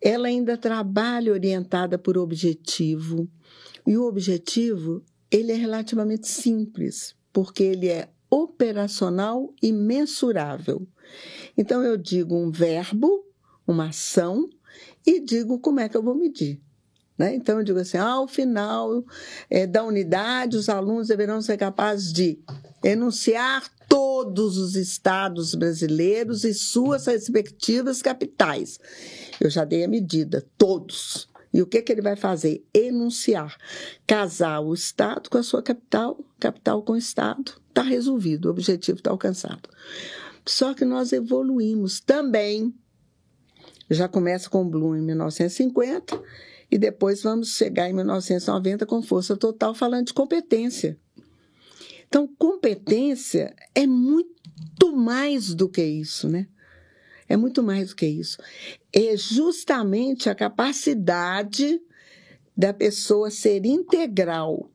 Ela ainda trabalha orientada por objetivo. E o objetivo, ele é relativamente simples, porque ele é operacional e mensurável. Então eu digo um verbo, uma ação e digo como é que eu vou medir. Né? Então, eu digo assim: ao final é, da unidade, os alunos deverão ser capazes de enunciar todos os estados brasileiros e suas respectivas capitais. Eu já dei a medida, todos. E o que, que ele vai fazer? Enunciar. Casar o estado com a sua capital, capital com o estado. Está resolvido, o objetivo está alcançado. Só que nós evoluímos também. Já começa com Bloom em 1950 e depois vamos chegar em 1990 com força total falando de competência. Então, competência é muito mais do que isso, né? É muito mais do que isso. É justamente a capacidade da pessoa ser integral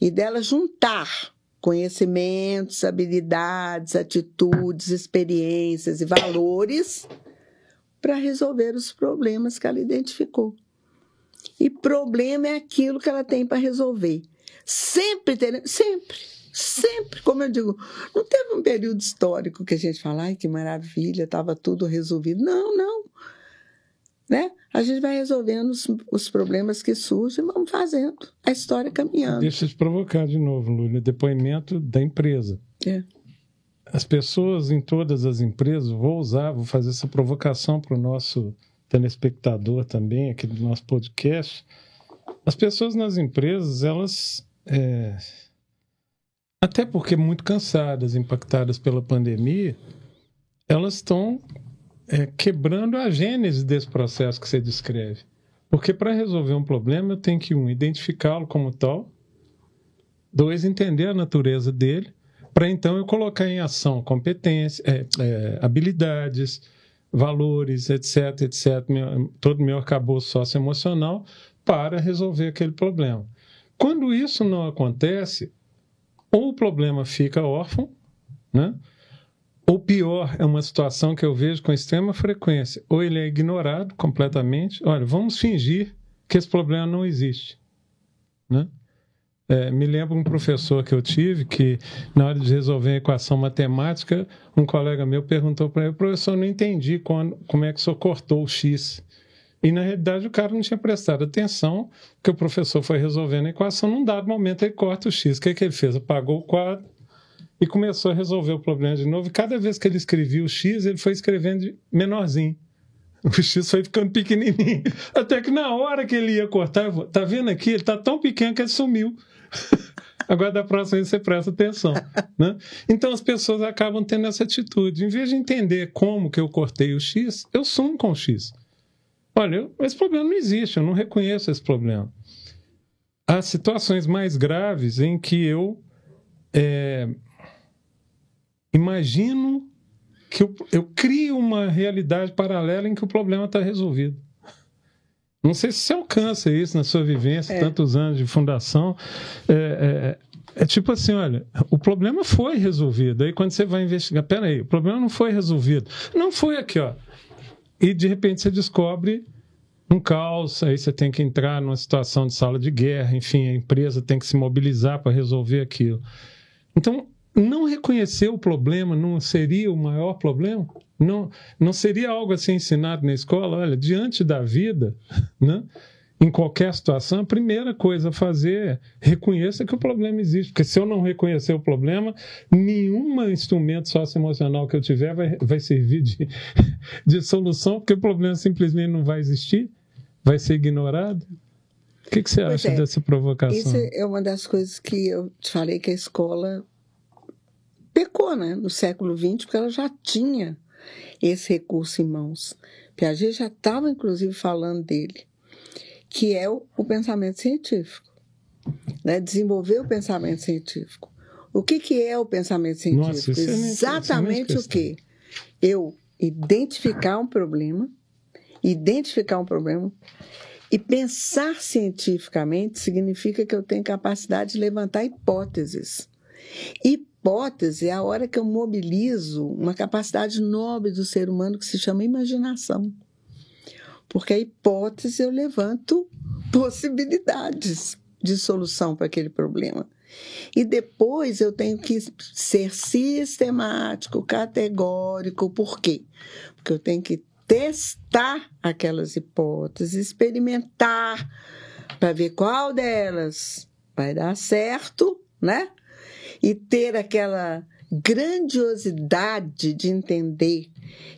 e dela juntar conhecimentos, habilidades, atitudes, experiências e valores para resolver os problemas que ela identificou. E problema é aquilo que ela tem para resolver. Sempre ter, sempre, sempre, como eu digo, não teve um período histórico que a gente fala, ai que maravilha, estava tudo resolvido. Não, não. Né? A gente vai resolvendo os, os problemas que surgem, vamos fazendo a história caminhando. Deixa eu te provocar de novo, Lúlia, depoimento da empresa. É. As pessoas em todas as empresas, vou usar, vou fazer essa provocação para o nosso telespectador também aqui do nosso podcast, as pessoas nas empresas, elas, é, até porque muito cansadas, impactadas pela pandemia, elas estão é, quebrando a gênese desse processo que você descreve. Porque para resolver um problema, eu tenho que, um, identificá-lo como tal, dois, entender a natureza dele, para então eu colocar em ação competências, é, é, habilidades, valores, etc, etc, meu, todo o meu arcabouço socioemocional para resolver aquele problema. Quando isso não acontece, ou o problema fica órfão, né? ou pior, é uma situação que eu vejo com extrema frequência, ou ele é ignorado completamente. Olha, vamos fingir que esse problema não existe. Né? É, me lembro um professor que eu tive que, na hora de resolver a equação matemática, um colega meu perguntou para ele: professor, não entendi quando, como é que o senhor cortou o x. E, na realidade, o cara não tinha prestado atenção, que o professor foi resolvendo a equação, num dado momento ele corta o x. O que, que ele fez? Apagou o quadro e começou a resolver o problema de novo. E cada vez que ele escrevia o x, ele foi escrevendo menorzinho. O X foi ficando pequenininho. Até que na hora que ele ia cortar, tá vendo aqui? Ele tá tão pequeno que ele sumiu. Agora, da próxima vez, você presta atenção. Né? Então, as pessoas acabam tendo essa atitude. Em vez de entender como que eu cortei o X, eu sumo com o X. Olha, eu, esse problema não existe, eu não reconheço esse problema. Há situações mais graves em que eu é, imagino que eu, eu crio uma realidade paralela em que o problema está resolvido. Não sei se você alcança isso na sua vivência, é. tantos anos de fundação. É, é, é, tipo assim, olha, o problema foi resolvido. Aí quando você vai investigar, peraí, o problema não foi resolvido. Não foi aqui, ó. E de repente você descobre um caos, aí você tem que entrar numa situação de sala de guerra, enfim, a empresa tem que se mobilizar para resolver aquilo. Então, não reconhecer o problema não seria o maior problema? Não, não seria algo assim ensinado na escola? Olha, diante da vida, né? em qualquer situação, a primeira coisa a fazer é reconheça que o problema existe. Porque se eu não reconhecer o problema, nenhum instrumento socioemocional que eu tiver vai, vai servir de, de solução, porque o problema simplesmente não vai existir, vai ser ignorado. O que, que você pois acha é, dessa provocação? Isso é uma das coisas que eu te falei que a escola pecou né, no século XX, porque ela já tinha esse recurso em mãos. Piaget já estava, inclusive, falando dele, que é o, o pensamento científico. Né? Desenvolver o pensamento científico. O que, que é o pensamento científico? Nossa, é Exatamente o que? Eu identificar um problema identificar um problema. E pensar cientificamente significa que eu tenho capacidade de levantar hipóteses. Hipótese é a hora que eu mobilizo uma capacidade nobre do ser humano que se chama imaginação. Porque a hipótese eu levanto possibilidades de solução para aquele problema. E depois eu tenho que ser sistemático, categórico. Por quê? Porque eu tenho que testar aquelas hipóteses, experimentar para ver qual delas vai dar certo, né? E ter aquela grandiosidade de entender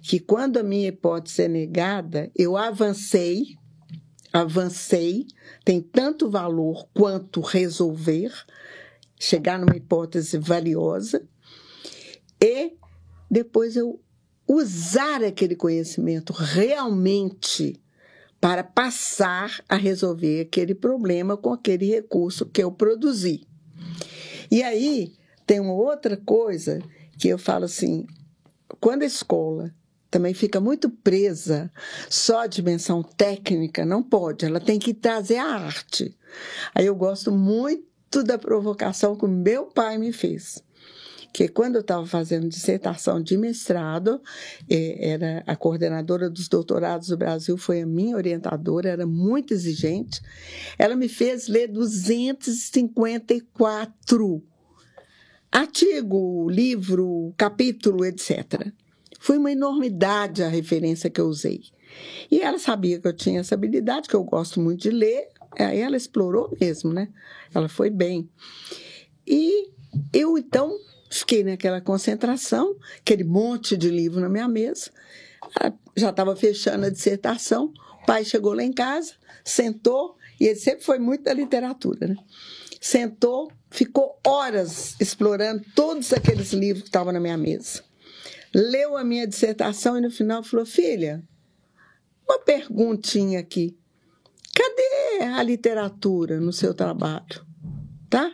que quando a minha hipótese é negada, eu avancei, avancei, tem tanto valor quanto resolver, chegar numa hipótese valiosa, e depois eu usar aquele conhecimento realmente para passar a resolver aquele problema com aquele recurso que eu produzi. E aí tem uma outra coisa que eu falo assim: quando a escola também fica muito presa só à dimensão técnica, não pode, ela tem que trazer a arte. Aí eu gosto muito da provocação que meu pai me fez que quando eu estava fazendo dissertação de mestrado, é, era a coordenadora dos doutorados do Brasil, foi a minha orientadora, era muito exigente. Ela me fez ler 254 artigo, livro, capítulo, etc. Foi uma enormidade a referência que eu usei. E ela sabia que eu tinha essa habilidade, que eu gosto muito de ler, aí ela explorou mesmo, né? Ela foi bem. E eu, então, Fiquei naquela concentração, aquele monte de livro na minha mesa. Ah, já estava fechando a dissertação. O pai chegou lá em casa, sentou, e ele sempre foi muito da literatura, né? Sentou, ficou horas explorando todos aqueles livros que estavam na minha mesa. Leu a minha dissertação e no final falou: Filha, uma perguntinha aqui. Cadê a literatura no seu trabalho? Tá?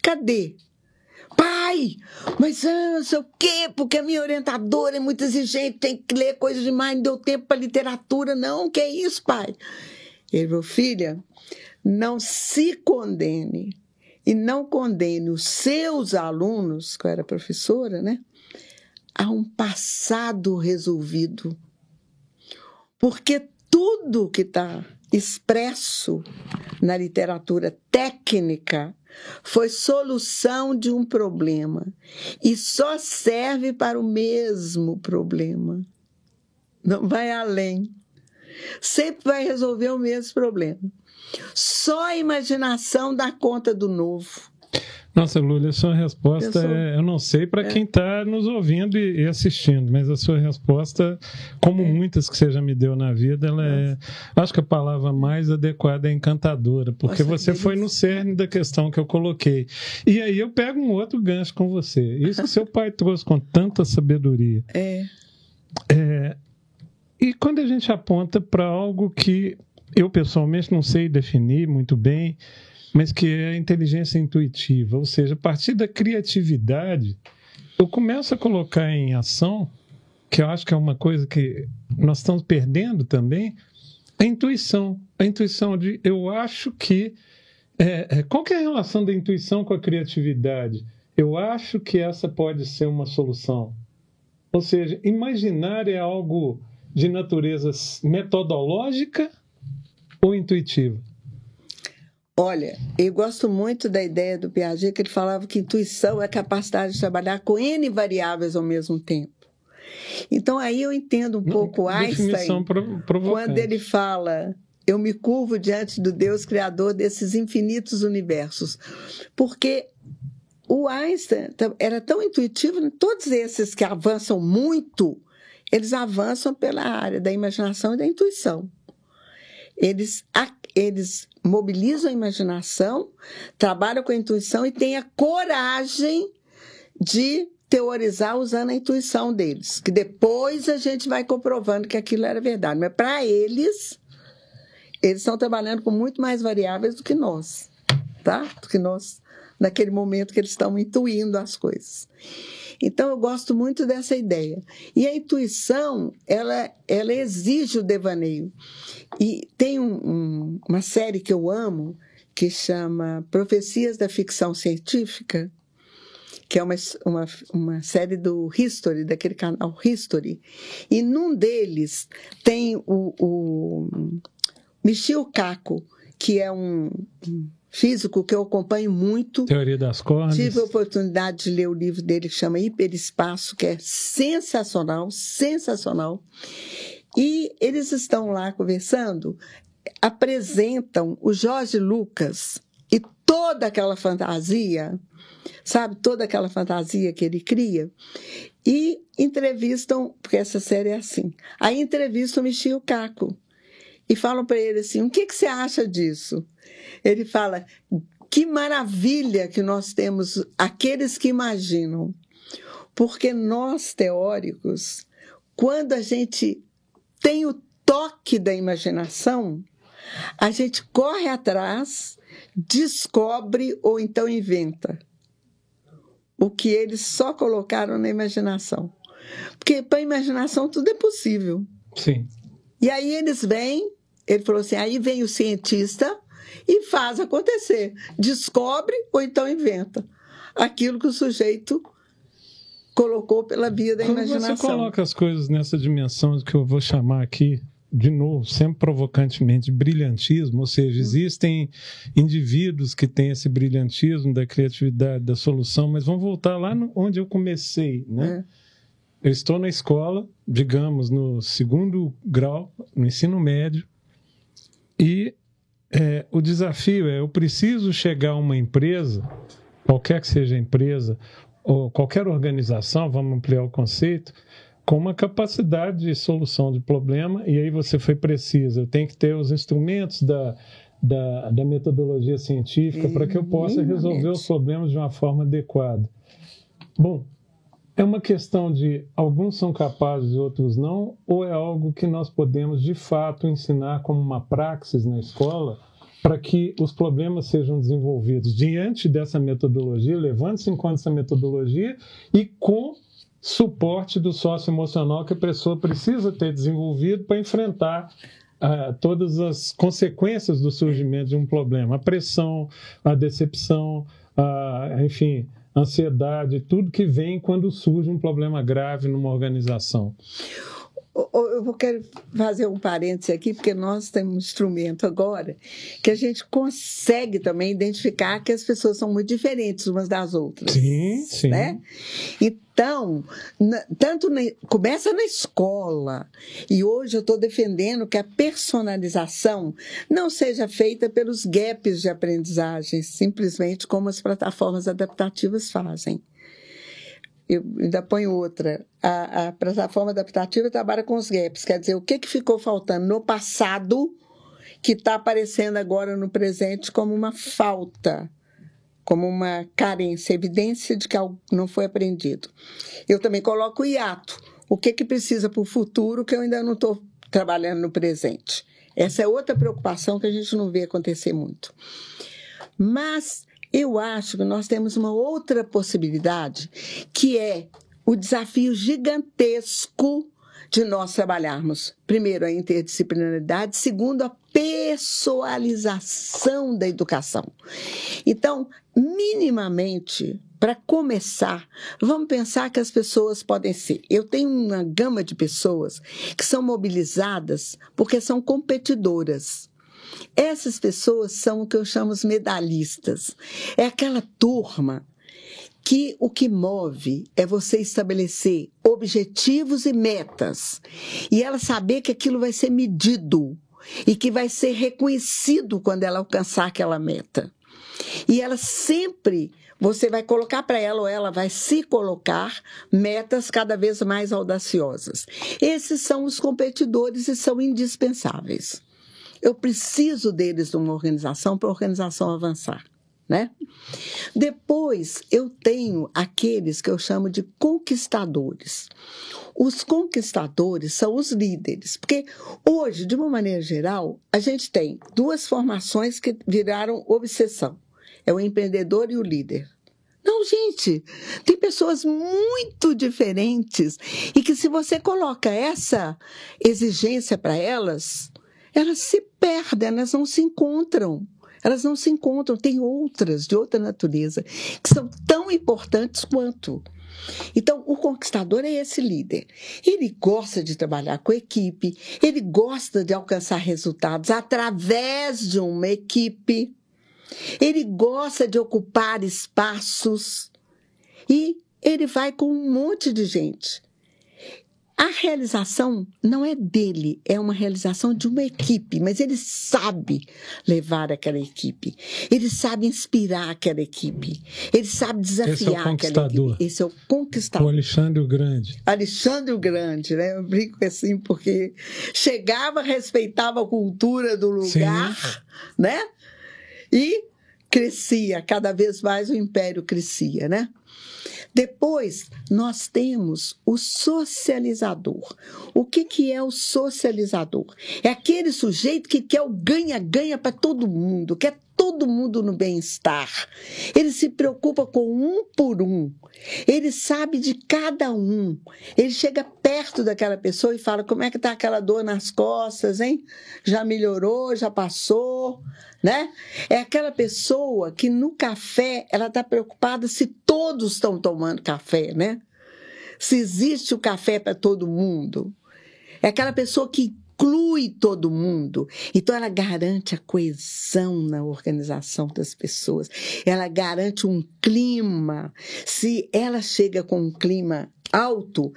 Cadê? Pai, mas ah, não sei o quê, porque a minha orientadora é muito exigente, tem que ler coisas demais, não deu tempo para literatura. Não, que é isso, pai? Ele falou, filha, não se condene e não condene os seus alunos, que eu era professora, né? A um passado resolvido. Porque tudo que está expresso na literatura técnica foi solução de um problema e só serve para o mesmo problema. Não vai além. Sempre vai resolver o mesmo problema. Só a imaginação dá conta do novo. Nossa, Lúlia, a sua resposta eu, sou... é, eu não sei para é. quem está nos ouvindo e, assistindo, mas a sua resposta, como é. muitas que você já me deu na vida, ela é, acho que a palavra mais adequada é encantadora, porque Nossa, você foi no cerne da questão que eu coloquei. E aí eu pego um outro gancho com você. Isso que seu pai trouxe com tanta sabedoria. É. é e quando a gente aponta para algo que eu pessoalmente não sei definir muito bem, mas que é a inteligência intuitiva, ou seja, a partir da criatividade, eu começo a colocar em ação, que eu acho que é uma coisa que nós estamos perdendo também, a intuição. A intuição de eu acho que. É, é, qual que é a relação da intuição com a criatividade? Eu acho que essa pode ser uma solução. Ou seja, imaginar é algo de natureza metodológica ou intuitiva? Olha, eu gosto muito da ideia do Piaget, que ele falava que intuição é a capacidade de trabalhar com N variáveis ao mesmo tempo. Então, aí eu entendo um pouco Einstein quando ele fala eu me curvo diante do Deus criador desses infinitos universos. Porque o Einstein era tão intuitivo, né? todos esses que avançam muito, eles avançam pela área da imaginação e da intuição. Eles, eles mobilizam a imaginação, trabalham com a intuição e têm a coragem de teorizar usando a intuição deles, que depois a gente vai comprovando que aquilo era verdade. Mas para eles, eles estão trabalhando com muito mais variáveis do que nós, tá? Do que nós naquele momento que eles estão intuindo as coisas. Então, eu gosto muito dessa ideia. E a intuição, ela, ela exige o devaneio. E tem um, um, uma série que eu amo, que chama Profecias da Ficção Científica, que é uma, uma, uma série do History, daquele canal History. E num deles tem o, o Michio Kaku, que é um físico que eu acompanho muito. Teoria das cordas. Tive a oportunidade de ler o livro dele que chama Hiperespaço, que é sensacional, sensacional. E eles estão lá conversando, apresentam o Jorge Lucas e toda aquela fantasia sabe? Toda aquela fantasia que ele cria. E entrevistam, porque essa série é assim. Aí entrevistam o Michio Kaku e falam para ele assim: o que, que você acha disso? Ele fala: que maravilha que nós temos aqueles que imaginam. Porque nós, teóricos, quando a gente tem o toque da imaginação, a gente corre atrás, descobre ou então inventa o que eles só colocaram na imaginação. Porque para a imaginação tudo é possível. Sim. E aí eles vêm, ele falou assim: aí vem o cientista e faz acontecer. Descobre ou então inventa aquilo que o sujeito colocou pela via da Quando imaginação. Você coloca as coisas nessa dimensão que eu vou chamar aqui de novo, sempre provocantemente, brilhantismo, ou seja, uhum. existem indivíduos que têm esse brilhantismo da criatividade, da solução, mas vamos voltar lá onde eu comecei, né? É. Eu estou na escola, digamos, no segundo grau, no ensino médio, e é, o desafio é: eu preciso chegar a uma empresa, qualquer que seja a empresa, ou qualquer organização, vamos ampliar o conceito, com uma capacidade de solução de problema, e aí você foi preciso, eu tenho que ter os instrumentos da, da, da metodologia científica para que eu possa resolver os problemas de uma forma adequada. Bom, é uma questão de alguns são capazes e outros não, ou é algo que nós podemos de fato ensinar como uma praxis na escola para que os problemas sejam desenvolvidos diante dessa metodologia, levando-se em conta essa metodologia e com suporte do sócio emocional que a pessoa precisa ter desenvolvido para enfrentar uh, todas as consequências do surgimento de um problema, a pressão, a decepção, a, enfim, ansiedade, tudo que vem quando surge um problema grave numa organização. Eu vou quero fazer um parêntese aqui, porque nós temos um instrumento agora que a gente consegue também identificar que as pessoas são muito diferentes umas das outras. Sim, sim. Né? Então, tanto na, começa na escola, e hoje eu estou defendendo que a personalização não seja feita pelos gaps de aprendizagem, simplesmente como as plataformas adaptativas fazem eu ainda ponho outra. A, a, plataforma adaptativa trabalha com os gaps, quer dizer, o que, que ficou faltando no passado que está aparecendo agora no presente como uma falta, como uma carência, evidência de que algo não foi aprendido. Eu também coloco o hiato. O que, que precisa para o futuro que eu ainda não estou trabalhando no presente? Essa é outra preocupação que a gente não vê acontecer muito. Mas eu acho que nós temos uma outra possibilidade, que é o desafio gigantesco de nós trabalharmos, primeiro, a interdisciplinaridade, segundo, a pessoalização da educação. Então, minimamente, para começar, vamos pensar que as pessoas podem ser. Eu tenho uma gama de pessoas que são mobilizadas porque são competidoras. Essas pessoas são o que eu chamo os medalhistas. É aquela turma que o que move é você estabelecer objetivos e metas e ela saber que aquilo vai ser medido e que vai ser reconhecido quando ela alcançar aquela meta. E ela sempre, você vai colocar para ela ou ela vai se colocar metas cada vez mais audaciosas. Esses são os competidores e são indispensáveis. Eu preciso deles numa organização para a organização avançar. Né? Depois eu tenho aqueles que eu chamo de conquistadores. Os conquistadores são os líderes, porque hoje, de uma maneira geral, a gente tem duas formações que viraram obsessão: é o empreendedor e o líder. Não, gente, tem pessoas muito diferentes e que se você coloca essa exigência para elas, elas se perdem, elas não se encontram. Elas não se encontram, tem outras de outra natureza que são tão importantes quanto. Então, o conquistador é esse líder. Ele gosta de trabalhar com equipe, ele gosta de alcançar resultados através de uma equipe, ele gosta de ocupar espaços e ele vai com um monte de gente. A realização não é dele, é uma realização de uma equipe, mas ele sabe levar aquela equipe, ele sabe inspirar aquela equipe, ele sabe desafiar Esse é o conquistador. Esse é o conquistador. O Alexandre o Grande. Alexandre o Grande, né? Eu brinco assim porque chegava, respeitava a cultura do lugar, Sim. né? E crescia, cada vez mais o império crescia, né? Depois, nós temos o socializador. O que, que é o socializador? É aquele sujeito que quer o ganha-ganha para todo mundo, quer todo mundo no bem-estar. Ele se preocupa com um por um. Ele sabe de cada um. Ele chega perto daquela pessoa e fala: como é que está aquela dor nas costas, hein? Já melhorou? Já passou? Né? É aquela pessoa que no café ela está preocupada se todos estão tomando café, né? Se existe o café para todo mundo. É aquela pessoa que inclui todo mundo. Então, ela garante a coesão na organização das pessoas. Ela garante um clima. Se ela chega com um clima alto,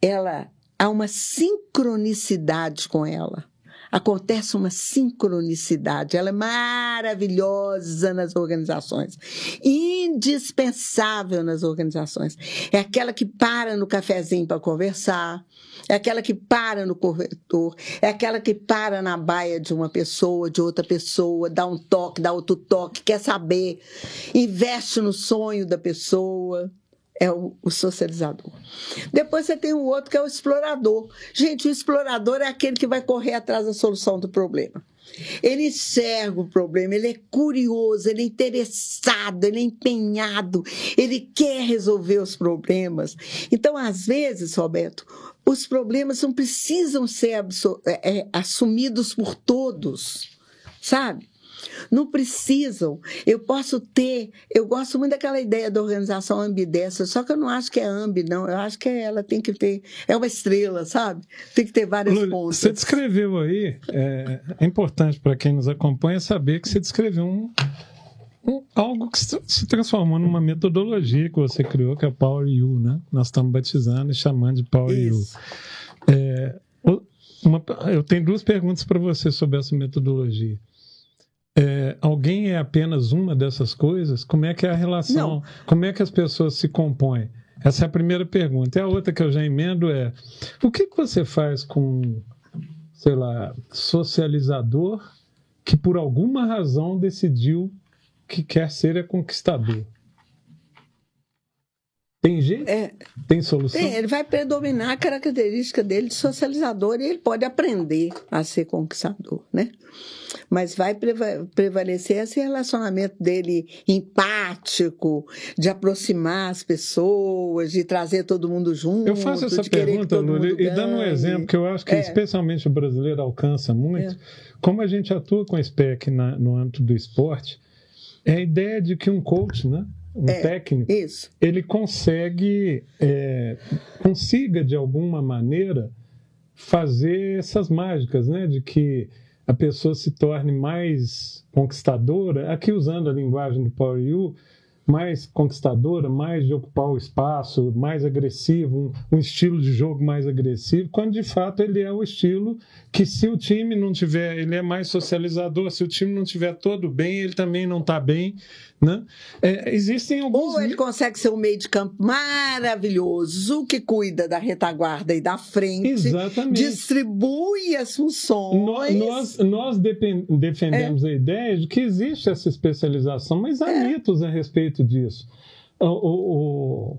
ela há uma sincronicidade com ela acontece uma sincronicidade. Ela é maravilhosa nas organizações, indispensável nas organizações. É aquela que para no cafezinho para conversar, é aquela que para no corretor, é aquela que para na baia de uma pessoa, de outra pessoa, dá um toque, dá outro toque, quer saber, investe no sonho da pessoa é o, o, socializador. Depois você tem o outro que é o explorador. Gente, o explorador é aquele que vai correr atrás da solução do problema. Ele enxerga o problema, ele é curioso, ele é interessado, ele é empenhado, ele quer resolver os problemas. Então, às vezes, Roberto, os problemas não precisam ser é, é, assumidos por todos, sabe? Não precisam. Eu posso ter. Eu gosto muito daquela ideia da organização ambidestra, só que eu não acho que é ambi, não. Eu acho que ela tem que ter. É uma estrela, sabe? Tem que ter vários Lu, pontos. Você descreveu aí. É, é importante para quem nos acompanha saber que você descreveu um, um, algo que se transformou numa metodologia que você criou, que é o Power U, né? Nós estamos batizando e chamando de Power Isso. U. É, uma, eu tenho duas perguntas para você sobre essa metodologia é, alguém é apenas uma dessas coisas? Como é que é a relação? Não. Como é que as pessoas se compõem? Essa é a primeira pergunta. E a outra que eu já emendo é: o que, que você faz com, sei lá, socializador que por alguma razão decidiu que quer ser conquistador? Tem jeito? É, tem solução? Tem, ele vai predominar a característica dele de socializador e ele pode aprender a ser conquistador, né? Mas vai prevalecer esse relacionamento dele empático, de aproximar as pessoas, de trazer todo mundo junto. Eu faço essa pergunta, Lula, e dando um exemplo que eu acho que é. especialmente o brasileiro alcança muito, é. como a gente atua com a SPEC na, no âmbito do esporte, é a ideia de que um coach, né? Um é, técnico, isso. ele consegue, é, consiga de alguma maneira fazer essas mágicas, né? De que a pessoa se torne mais conquistadora, aqui usando a linguagem do Power You, mais conquistadora, mais de ocupar o espaço, mais agressivo, um, um, estilo de jogo mais agressivo, quando de fato ele é o estilo que se o time não tiver, ele é mais socializador, se o time não tiver todo bem, ele também não está bem, né? É, existem alguns... Ou ele consegue ser um meio de campo maravilhoso, que cuida da retaguarda e da frente, Exatamente. distribui as funções. Nós, nós defendemos é. a ideia de que existe essa especialização, mas há é. mitos a respeito disso. O, o, o,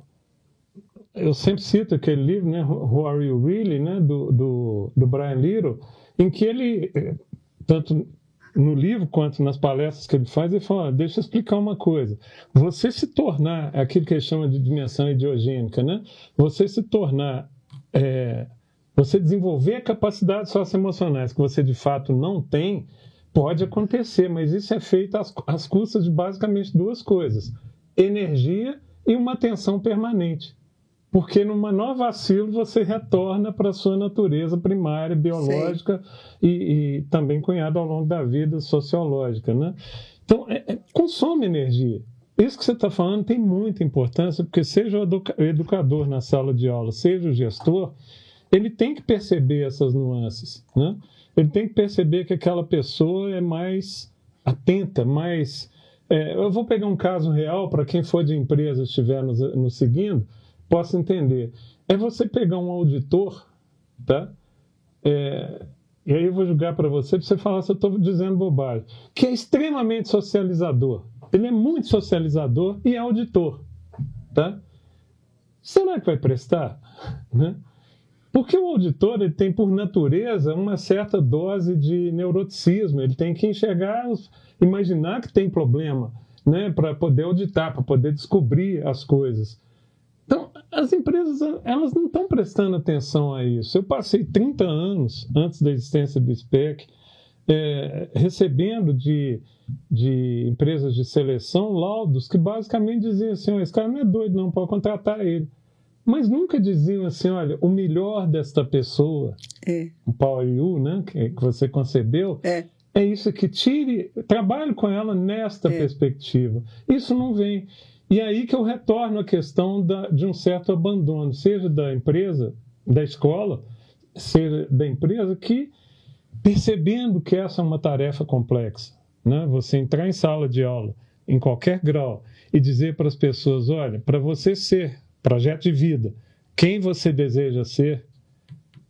eu sempre cito aquele livro, né, Who Are You Really, né, do, do, do Brian Little, em que ele, tanto no livro quanto nas palestras que ele faz, ele fala: deixa eu explicar uma coisa. Você se tornar aquilo que ele chama de dimensão ideogênica, né? Você se tornar. É, você desenvolver capacidades socioemocionais que você de fato não tem, pode acontecer, mas isso é feito às, às custas de basicamente duas coisas: energia e uma atenção permanente. Porque no menor vacilo você retorna para a sua natureza primária, biológica e, e, também cunhada ao longo da vida sociológica. Né? Então, é, é, consome energia. Isso que você está falando tem muita importância, porque seja o educador na sala de aula, seja o gestor, ele tem que perceber essas nuances. Né? Ele tem que perceber que aquela pessoa é mais atenta, mais. É, eu vou pegar um caso real para quem for de empresa estiver nos, nos seguindo possa entender. É você pegar um auditor, tá? É, e aí eu vou julgar para você, para você falar se eu estou dizendo bobagem, que é extremamente socializador. Ele é muito socializador e é auditor, tá? Será que vai prestar? Né? Porque o auditor ele tem, por natureza, uma certa dose de neuroticismo. Ele tem que enxergar, imaginar que tem problema, né? para poder auditar, para poder descobrir as coisas. As empresas elas não estão prestando atenção a isso. Eu passei 30 anos antes da existência do SPEC é, recebendo de, de empresas de seleção laudos que basicamente diziam assim: esse cara não é doido, não pode contratar ele. Mas nunca diziam assim: olha, o melhor desta pessoa, é. o Power U, né, que, que você concebeu, é. é isso que tire, trabalhe com ela nesta é. perspectiva. Isso não vem. E aí que eu retorno à questão da, de um certo abandono, seja da empresa, da escola, seja da empresa, que percebendo que essa é uma tarefa complexa, né? você entrar em sala de aula, em qualquer grau, e dizer para as pessoas: olha, para você ser projeto de vida, quem você deseja ser,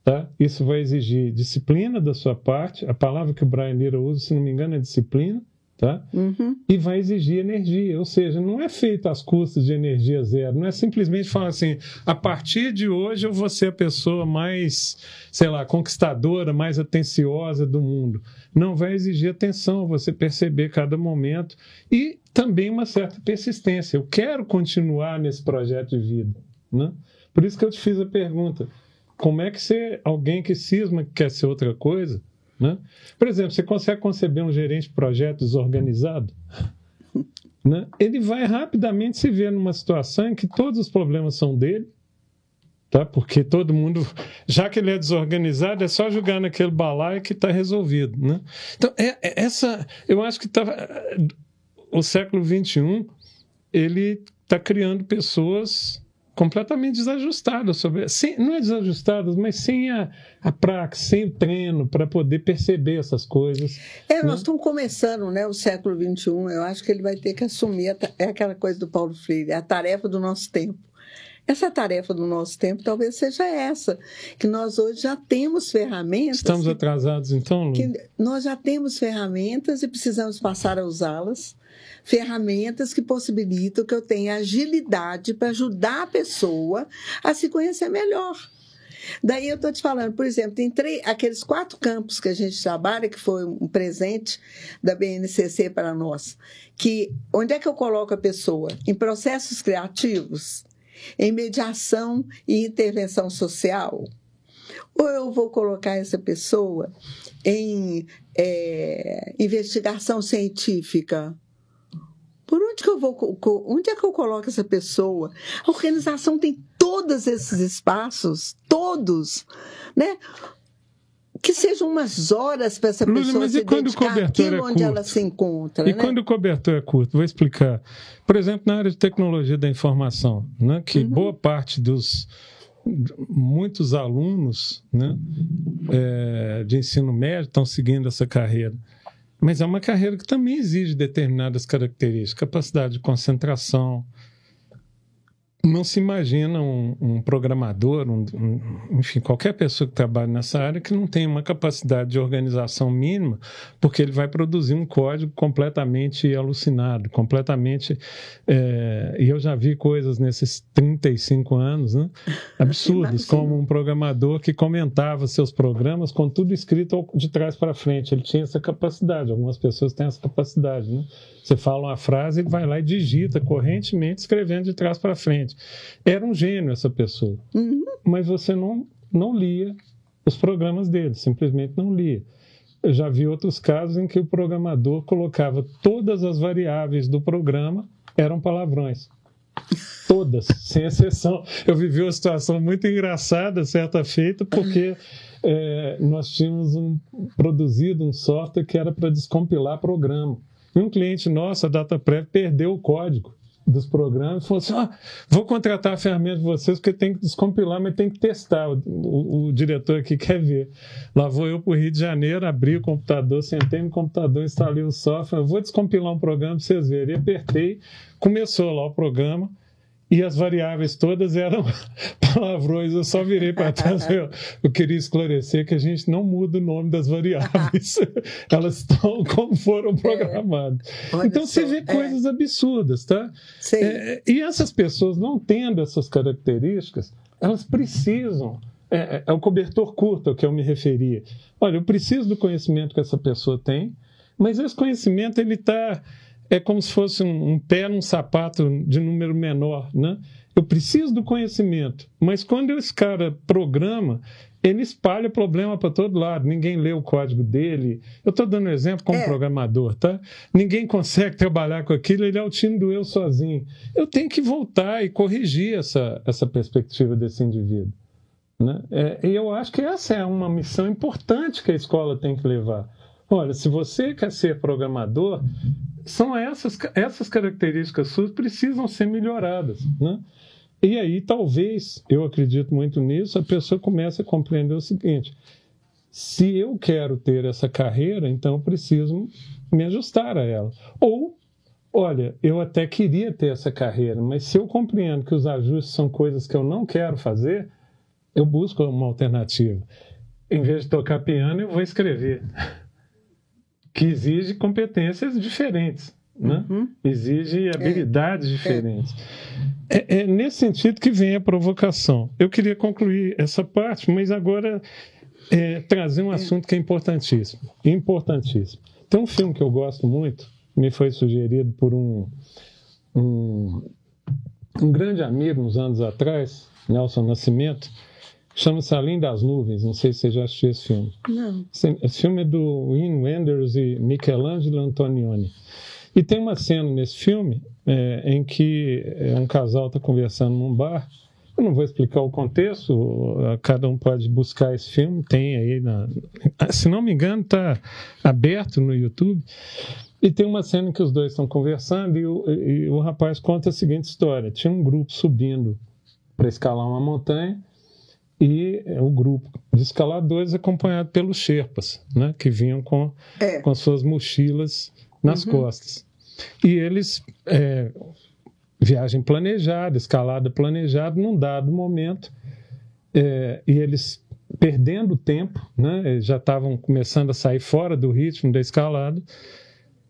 tá? isso vai exigir disciplina da sua parte. A palavra que o Brian Lira usa, se não me engano, é disciplina Tá? Uhum. E vai exigir energia, ou seja, não é feito às custas de energia zero, não é simplesmente falar assim, a partir de hoje eu vou ser a pessoa mais, sei lá, conquistadora, mais atenciosa do mundo. Não vai exigir atenção, você perceber cada momento e também uma certa persistência. Eu quero continuar nesse projeto de vida. Né? Por isso que eu te fiz a pergunta: como é que você, alguém que cisma que quer ser outra coisa, né? Por exemplo, você consegue conceber um gerente de projeto desorganizado? Né? Ele vai rapidamente se ver numa situação em que todos os problemas são dele, tá? porque todo mundo, já que ele é desorganizado, é só jogar naquele balaio que está resolvido. Né? Então, é, é, essa, eu acho que tá, o século XXI ele está criando pessoas completamente desajustadas sobre sem, não é desajustadas mas sem a, a prática sem o treino para poder perceber essas coisas é né? nós estamos começando né o século 21 eu acho que ele vai ter que assumir a, é aquela coisa do Paulo Freire é a tarefa do nosso tempo essa tarefa do nosso tempo talvez seja essa, que nós hoje já temos ferramentas. Estamos atrasados, então, Lu? Que nós já temos ferramentas e precisamos passar a usá-las ferramentas que possibilitam que eu tenha agilidade para ajudar a pessoa a se conhecer melhor. Daí eu estou te falando, por exemplo, tem três, aqueles quatro campos que a gente trabalha, que foi um presente da BNCC para nós, que onde é que eu coloco a pessoa? Em processos criativos, em mediação e intervenção social, ou eu vou colocar essa pessoa em é, investigação científica, onde que eu vou, onde é que eu coloco essa pessoa? A organização tem todos esses espaços, todos, né? Que sejam umas horas para essa pessoa mas se dedicar àquilo é onde ela se encontra. E né? quando o cobertor é curto? Vou explicar. Por exemplo, na área de tecnologia da informação, né, que uhum. boa parte dos muitos alunos né, é, de ensino médio estão seguindo essa carreira. Mas é uma carreira que também exige determinadas características, capacidade de concentração, não se imagina um, um programador, um, um, enfim, qualquer pessoa que trabalha nessa área que não tem uma capacidade de organização mínima, porque ele vai produzir um código completamente alucinado, completamente. É, e eu já vi coisas nesses 35 anos, né, absurdas, como um programador que comentava seus programas com tudo escrito de trás para frente. Ele tinha essa capacidade, algumas pessoas têm essa capacidade, né? Você fala uma frase, ele vai lá e digita correntemente, escrevendo de trás para frente. Era um gênio essa pessoa. Uhum. Mas você não, não lia os programas dele, simplesmente não lia. Eu já vi outros casos em que o programador colocava todas as variáveis do programa eram palavrões. Todas, sem exceção. Eu vivi uma situação muito engraçada certa feita, porque é, nós tínhamos um, produzido um software que era para descompilar programa. E um cliente nosso, a DataPrev, perdeu o código dos programas e falou assim: ah, vou contratar a ferramenta de vocês porque tem que descompilar, mas tem que testar. O, o, o diretor aqui quer ver. Lá vou eu para o Rio de Janeiro, abri o computador, sentei no computador, instalei o software, vou descompilar um programa para vocês verem. E apertei, começou lá o programa e as variáveis todas eram palavrões. Eu só virei para trás. Eu, eu, queria esclarecer que a gente não muda o nome das variáveis. Elas estão como foram programadas. É. Então você vê é. coisas absurdas, tá? É, e essas pessoas não tendo essas características, elas precisam. É, é, é o cobertor curto ao que eu me referia. Olha, eu preciso do conhecimento que essa pessoa tem, mas esse conhecimento ele está é como se fosse um, um pé num sapato de número menor, né? Eu preciso do conhecimento, mas quando esse cara programa, ele espalha problema para todo lado. Ninguém lê o código dele. Eu estou dando um exemplo como é. programador, tá? Ninguém consegue trabalhar com aquilo, ele é o time do eu sozinho. Eu tenho que voltar e corrigir essa, essa perspectiva desse indivíduo. Né? É, e eu acho que essa é uma missão importante que a escola tem que levar. Olha, se você quer ser programador, são essas, essas características suas precisam ser melhoradas, né? E aí, talvez, eu acredito muito nisso, a pessoa comece a compreender o seguinte: se eu quero ter essa carreira, então eu preciso me ajustar a ela. Ou, olha, eu até queria ter essa carreira, mas se eu compreendo que os ajustes são coisas que eu não quero fazer, eu busco uma alternativa. Em vez de tocar piano, eu vou escrever que exige competências diferentes, né? Uhum. exige é. habilidades é. diferentes. É. é. nesse sentido que vem a provocação. Eu queria concluir essa parte, mas agora é, trazer um é. assunto que é importantíssimo. Importantíssimo. Tem um filme que eu gosto muito, me foi sugerido por um, um, um grande amigo uns anos atrás, Nelson Nascimento, Chama-se Além das Nuvens, não sei se você já assistiu esse filme. Não. Esse filme é do Wim Wenders e Michelangelo Antonioni. E tem uma cena nesse filme é, em que é, um casal está conversando num bar. Eu não vou explicar o contexto, cada um pode buscar esse filme, tem aí, na, se não me engano, está aberto no YouTube. E tem uma cena em que os dois estão conversando e o, e o rapaz conta a seguinte história: tinha um grupo subindo para escalar uma montanha e o grupo de escaladores acompanhado pelos Sherpas, né, que vinham com, é. com suas mochilas nas uhum. costas. E eles, é, viagem planejada, escalada planejada, num dado momento, é, e eles perdendo tempo, né, já estavam começando a sair fora do ritmo da escalada,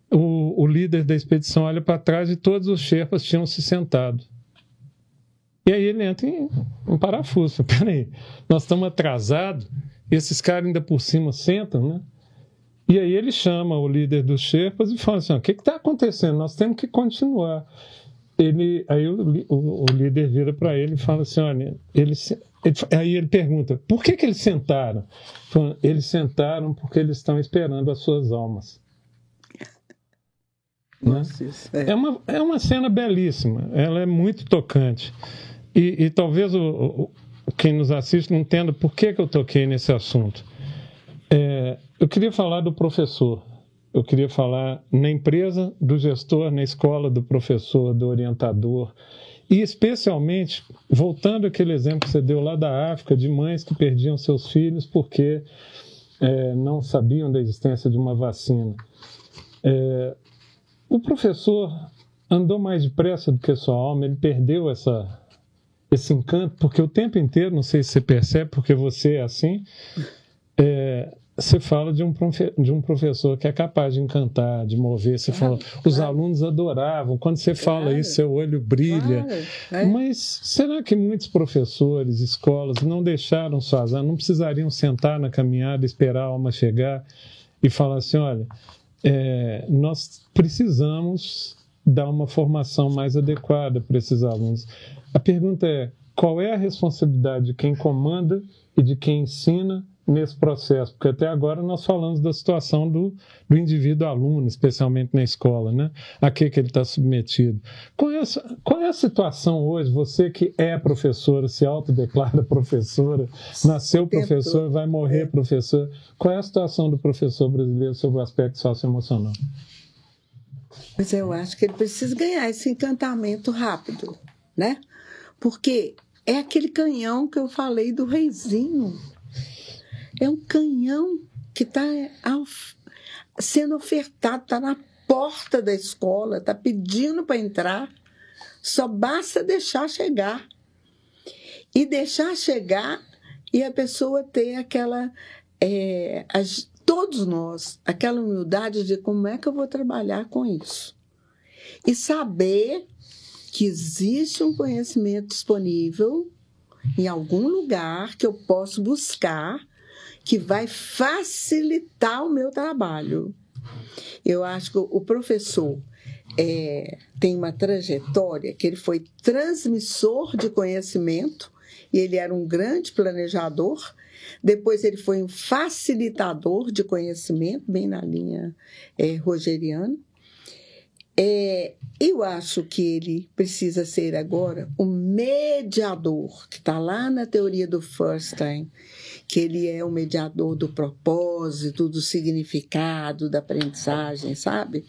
o, o líder da expedição olha para trás e todos os Sherpas tinham se sentado. E aí ele entra em, em parafuso. Peraí, nós estamos atrasados, esses caras ainda por cima sentam, né? E aí ele chama o líder dos Sherpas e fala assim: o que está acontecendo? Nós temos que continuar. Ele, aí o, o, o líder vira para ele e fala assim: olha, ele, ele, aí ele pergunta: por que, que eles sentaram? Fala, eles sentaram porque eles estão esperando as suas almas. Né? É. é. uma, é uma cena belíssima, ela é muito tocante. E, e talvez o, o, quem nos assiste não entenda por que, que eu toquei nesse assunto. É, eu queria falar do professor, eu queria falar na empresa do gestor, na escola do professor, do orientador, e especialmente, voltando àquele exemplo que você deu lá da África, de mães que perdiam seus filhos porque é, não sabiam da existência de uma vacina. É, o professor andou mais depressa do que sua alma, ele perdeu essa, esse encanto, porque o tempo inteiro, não sei se você percebe, porque você é assim, é, você fala de um, de um professor que é capaz de encantar, de mover. Você claro, fala, os alunos adoravam. Quando você claro, fala isso, seu olho brilha. É. Mas será que muitos professores, escolas, não deixaram sozinhos, não precisariam sentar na caminhada, esperar a alma chegar e falar assim: olha, é, nós precisamos dar uma formação mais adequada para esses alunos. A pergunta é: qual é a responsabilidade de quem comanda e de quem ensina nesse processo? Porque até agora nós falamos da situação do, do indivíduo aluno, especialmente na escola, né? A que, que ele está submetido. Qual é, a, qual é a situação hoje? Você que é professora, se autodeclara professora, nasceu professor, vai morrer professor. Qual é a situação do professor brasileiro sobre o aspecto socioemocional? Mas eu acho que ele precisa ganhar esse encantamento rápido, né? Porque é aquele canhão que eu falei do reizinho. É um canhão que está sendo ofertado, está na porta da escola, está pedindo para entrar. Só basta deixar chegar. E deixar chegar e a pessoa ter aquela. É, as, todos nós, aquela humildade de como é que eu vou trabalhar com isso. E saber que existe um conhecimento disponível em algum lugar que eu posso buscar que vai facilitar o meu trabalho. Eu acho que o professor é, tem uma trajetória que ele foi transmissor de conhecimento e ele era um grande planejador. Depois ele foi um facilitador de conhecimento, bem na linha é, rogeriana. É, eu acho que ele precisa ser agora o mediador, que está lá na teoria do Furstein, que ele é o mediador do propósito, do significado, da aprendizagem, sabe?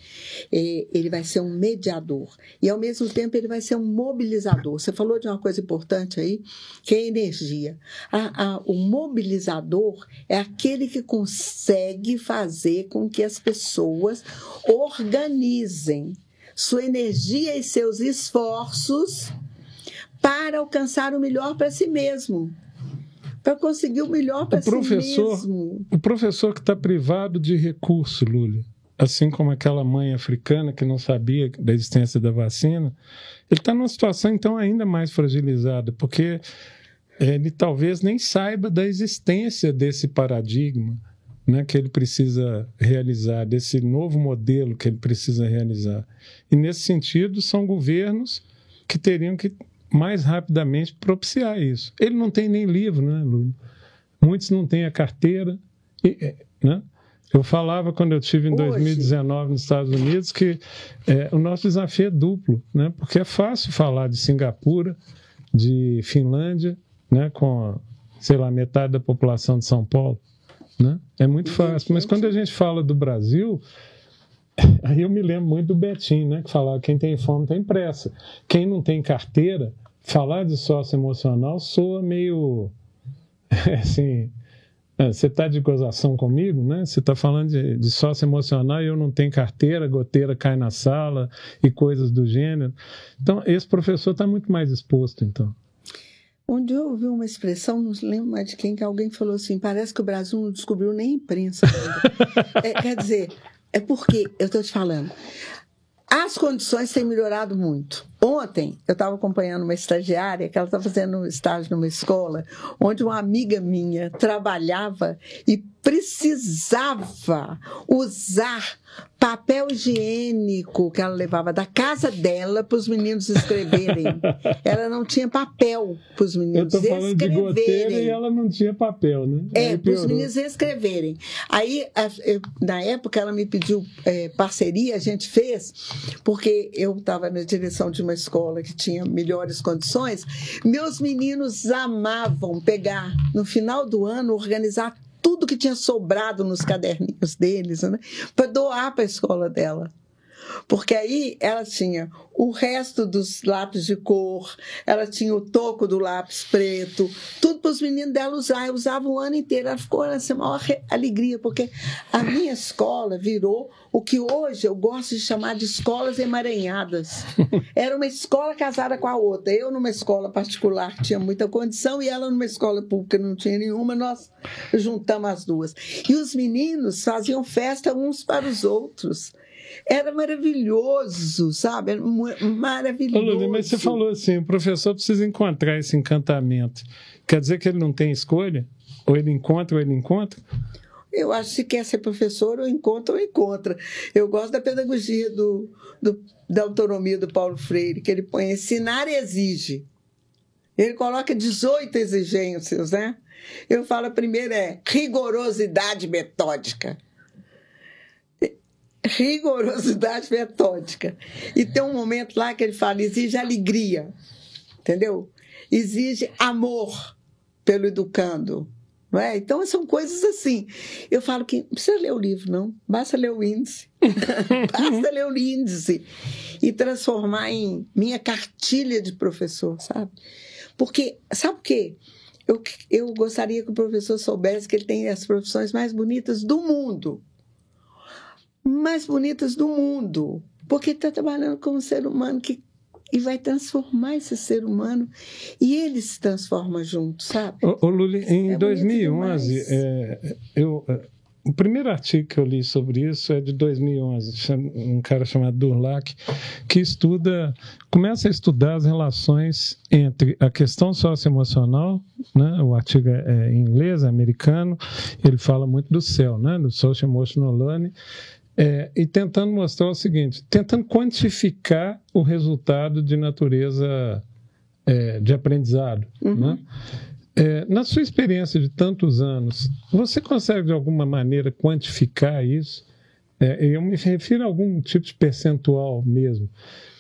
Ele vai ser um mediador. E, ao mesmo tempo, ele vai ser um mobilizador. Você falou de uma coisa importante aí, que é a energia. A, a, o mobilizador é aquele que consegue fazer com que as pessoas organizem sua energia e seus esforços para alcançar o melhor para si mesmo para conseguir o melhor para si mesmo. O professor que está privado de recurso, Lula, assim como aquela mãe africana que não sabia da existência da vacina, ele está numa situação então ainda mais fragilizada, porque ele talvez nem saiba da existência desse paradigma né, que ele precisa realizar, desse novo modelo que ele precisa realizar. E nesse sentido, são governos que teriam que mais rapidamente propiciar isso. Ele não tem nem livro, né, Lula? Muitos não têm a carteira, é, né? Eu falava quando eu tive em Hoje. 2019 nos Estados Unidos que é, o nosso desafio é duplo, né? Porque é fácil falar de Singapura, de Finlândia, né? Com sei lá metade da população de São Paulo, né? É muito fácil. Mas quando a gente fala do Brasil, aí eu me lembro muito do Betinho, né? Que falava quem tem fome tem pressa, quem não tem carteira falar de sócio emocional soa meio assim. É, você está de gozação comigo, né? Você está falando de, de sócio emocional e eu não tenho carteira, goteira cai na sala e coisas do gênero. Então, esse professor está muito mais exposto, então. Onde eu ouvi uma expressão, não lembro mais de quem, que alguém falou assim: parece que o Brasil não descobriu nem imprensa ainda. é, quer dizer, é porque, eu estou te falando, as condições têm melhorado muito. Ontem eu estava acompanhando uma estagiária que ela está fazendo um estágio numa escola onde uma amiga minha trabalhava e precisava usar papel higiênico que ela levava da casa dela para os meninos escreverem. ela não tinha papel para os meninos Eu tô falando escreverem. De goteira e ela não tinha papel, né? É, para os meninos escreverem. Aí, na época, ela me pediu é, parceria, a gente fez, porque eu estava na direção de uma escola que tinha melhores condições. Meus meninos amavam pegar, no final do ano, organizar tudo que tinha sobrado nos caderninhos deles, né, para doar para a escola dela. Porque aí ela tinha o resto dos lápis de cor, ela tinha o toco do lápis preto, tudo para os meninos dela usar. Eu usava o ano inteiro. Ela ficou nessa maior alegria, porque a minha escola virou o que hoje eu gosto de chamar de escolas emaranhadas. Era uma escola casada com a outra. Eu, numa escola particular, tinha muita condição, e ela, numa escola pública, não tinha nenhuma. Nós juntamos as duas. E os meninos faziam festa uns para os outros. Era maravilhoso, sabe? Era maravilhoso. Ô, Lula, mas você falou assim: o professor precisa encontrar esse encantamento. Quer dizer que ele não tem escolha? Ou ele encontra ou ele encontra? Eu acho que se quer ser professor, ou encontra ou encontra. Eu gosto da pedagogia do, do, da autonomia do Paulo Freire, que ele põe ensinar exige. Ele coloca 18 exigências, né? Eu falo a primeira é rigorosidade metódica rigorosidade metódica. E tem um momento lá que ele fala: exige alegria, entendeu? Exige amor pelo educando. Não é? Então, são coisas assim. Eu falo que não precisa ler o livro, não. Basta ler o índice. Basta ler o índice. E transformar em minha cartilha de professor, sabe? Porque, sabe o quê? Eu, eu gostaria que o professor soubesse que ele tem as profissões mais bonitas do mundo mais bonitas do mundo, porque está trabalhando com um ser humano que e vai transformar esse ser humano e ele se transforma junto, sabe? Ô, ô Luli, em é 2011, é, eu, é, o primeiro artigo que eu li sobre isso é de 2011, um cara chamado Durlac, que estuda, começa a estudar as relações entre a questão socioemocional, né? o artigo é, é em inglês, é americano, ele fala muito do céu, né? do Social Emotional Learning, é, e tentando mostrar o seguinte, tentando quantificar o resultado de natureza é, de aprendizado. Uhum. Né? É, na sua experiência de tantos anos, você consegue de alguma maneira quantificar isso? É, eu me refiro a algum tipo de percentual mesmo.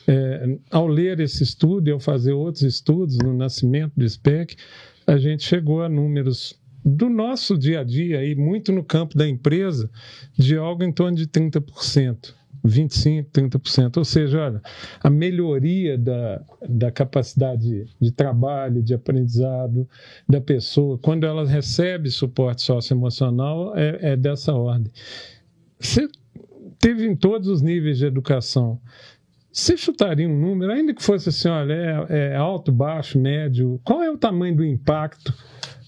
É, ao ler esse estudo e ao fazer outros estudos no nascimento do SPEC, a gente chegou a números do nosso dia a dia, e muito no campo da empresa, de algo em torno de 30%. 25%, 30%. Ou seja, olha, a melhoria da, da capacidade de trabalho, de aprendizado da pessoa, quando ela recebe suporte socioemocional, é, é dessa ordem. Você teve em todos os níveis de educação. Você chutaria um número, ainda que fosse assim, olha, é, é alto, baixo, médio, qual é o tamanho do impacto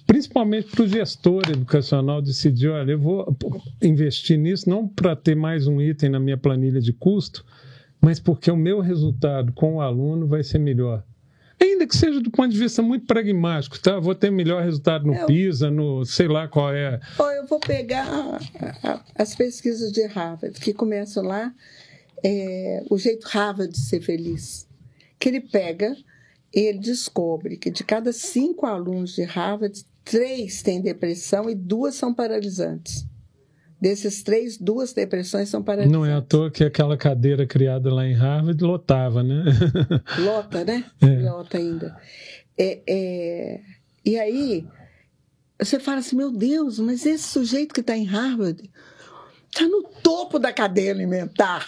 principalmente para o gestor educacional decidir, olha, eu vou investir nisso não para ter mais um item na minha planilha de custo, mas porque o meu resultado com o aluno vai ser melhor. Ainda que seja do ponto de vista muito pragmático, tá? Vou ter melhor resultado no eu, PISA, no sei lá qual é. Eu vou pegar as pesquisas de Harvard, que começam lá, é, o jeito Harvard de ser feliz. Que ele pega, ele descobre que de cada cinco alunos de Harvard, três têm depressão e duas são paralisantes. Desses três, duas depressões são paralisantes. Não é à toa que aquela cadeira criada lá em Harvard lotava, né? Lota, né? É. Lota ainda. É, é... E aí, você fala assim, meu Deus, mas esse sujeito que está em Harvard está no topo da cadeia alimentar,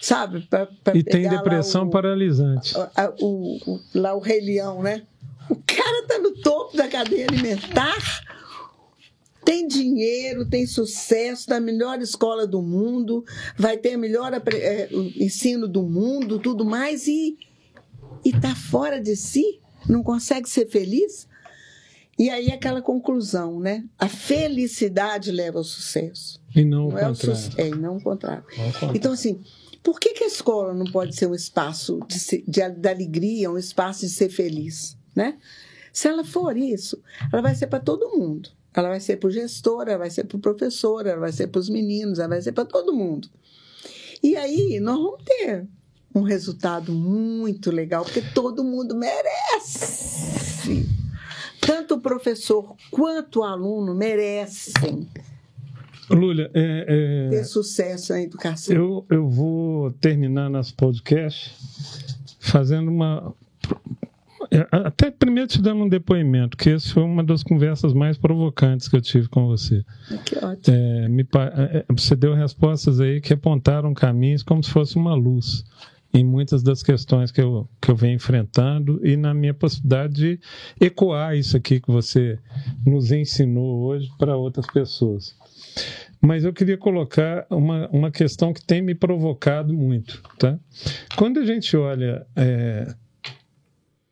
sabe? Pra, pra e tem depressão o, paralisante. O, o, lá o Rei Leão, né? O cara está no topo da cadeia alimentar, tem dinheiro, tem sucesso, da melhor escola do mundo, vai ter o melhor é, ensino do mundo, tudo mais, e está fora de si, não consegue ser feliz. E aí aquela conclusão, né? A felicidade leva ao sucesso. E não, não o é contrário. O é, e não o contrário. Então, assim, por que, que a escola não pode ser um espaço de, de, de alegria, um espaço de ser feliz? Né? Se ela for isso, ela vai ser para todo mundo. Ela vai ser para o gestor, ela vai ser para o professor, ela vai ser para os meninos, ela vai ser para todo mundo. E aí nós vamos ter um resultado muito legal, porque todo mundo merece. Tanto o professor quanto o aluno merecem. Lúlia, é, é, ter sucesso na educação. Eu, eu vou terminar nosso podcast fazendo uma até primeiro te dando um depoimento, que essa foi uma das conversas mais provocantes que eu tive com você. Que ótimo. É, me, é, você deu respostas aí que apontaram caminhos como se fosse uma luz em muitas das questões que eu, que eu venho enfrentando e na minha possibilidade de ecoar isso aqui que você nos ensinou hoje para outras pessoas. Mas eu queria colocar uma, uma questão que tem me provocado muito. Tá? Quando a gente olha é,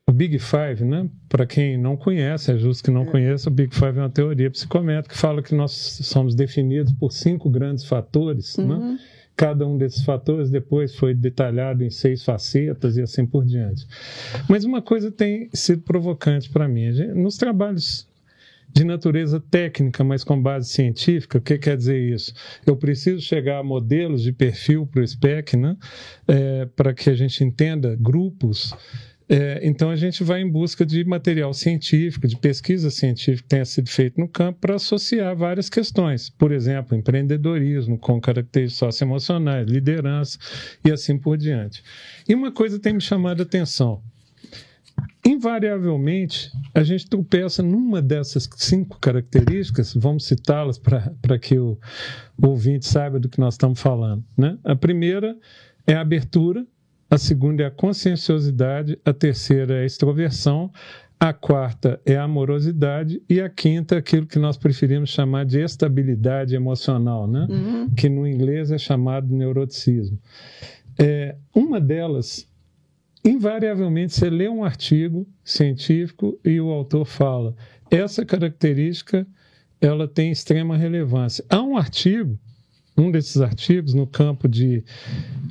o Big Five, né? para quem não conhece, é justo que não é. conheça, o Big Five é uma teoria psicométrica que fala que nós somos definidos por cinco grandes fatores. Né? Uhum. Né? Cada um desses fatores depois foi detalhado em seis facetas e assim por diante. Mas uma coisa tem sido provocante para mim. Nos trabalhos de natureza técnica, mas com base científica. O que quer dizer isso? Eu preciso chegar a modelos de perfil para o SPEC, né? É, para que a gente entenda grupos. É, então, a gente vai em busca de material científico, de pesquisa científica que tenha sido feito no campo para associar várias questões. Por exemplo, empreendedorismo com características socioemocionais, liderança e assim por diante. E uma coisa tem me chamado a atenção invariavelmente, a gente tropeça numa dessas cinco características, vamos citá-las para que o, o ouvinte saiba do que nós estamos falando. Né? A primeira é a abertura, a segunda é a conscienciosidade, a terceira é a extroversão, a quarta é a amorosidade e a quinta é aquilo que nós preferimos chamar de estabilidade emocional, né? Uhum. que no inglês é chamado neuroticismo. É, uma delas invariavelmente você lê um artigo científico e o autor fala essa característica ela tem extrema relevância. Há um artigo, um desses artigos no campo de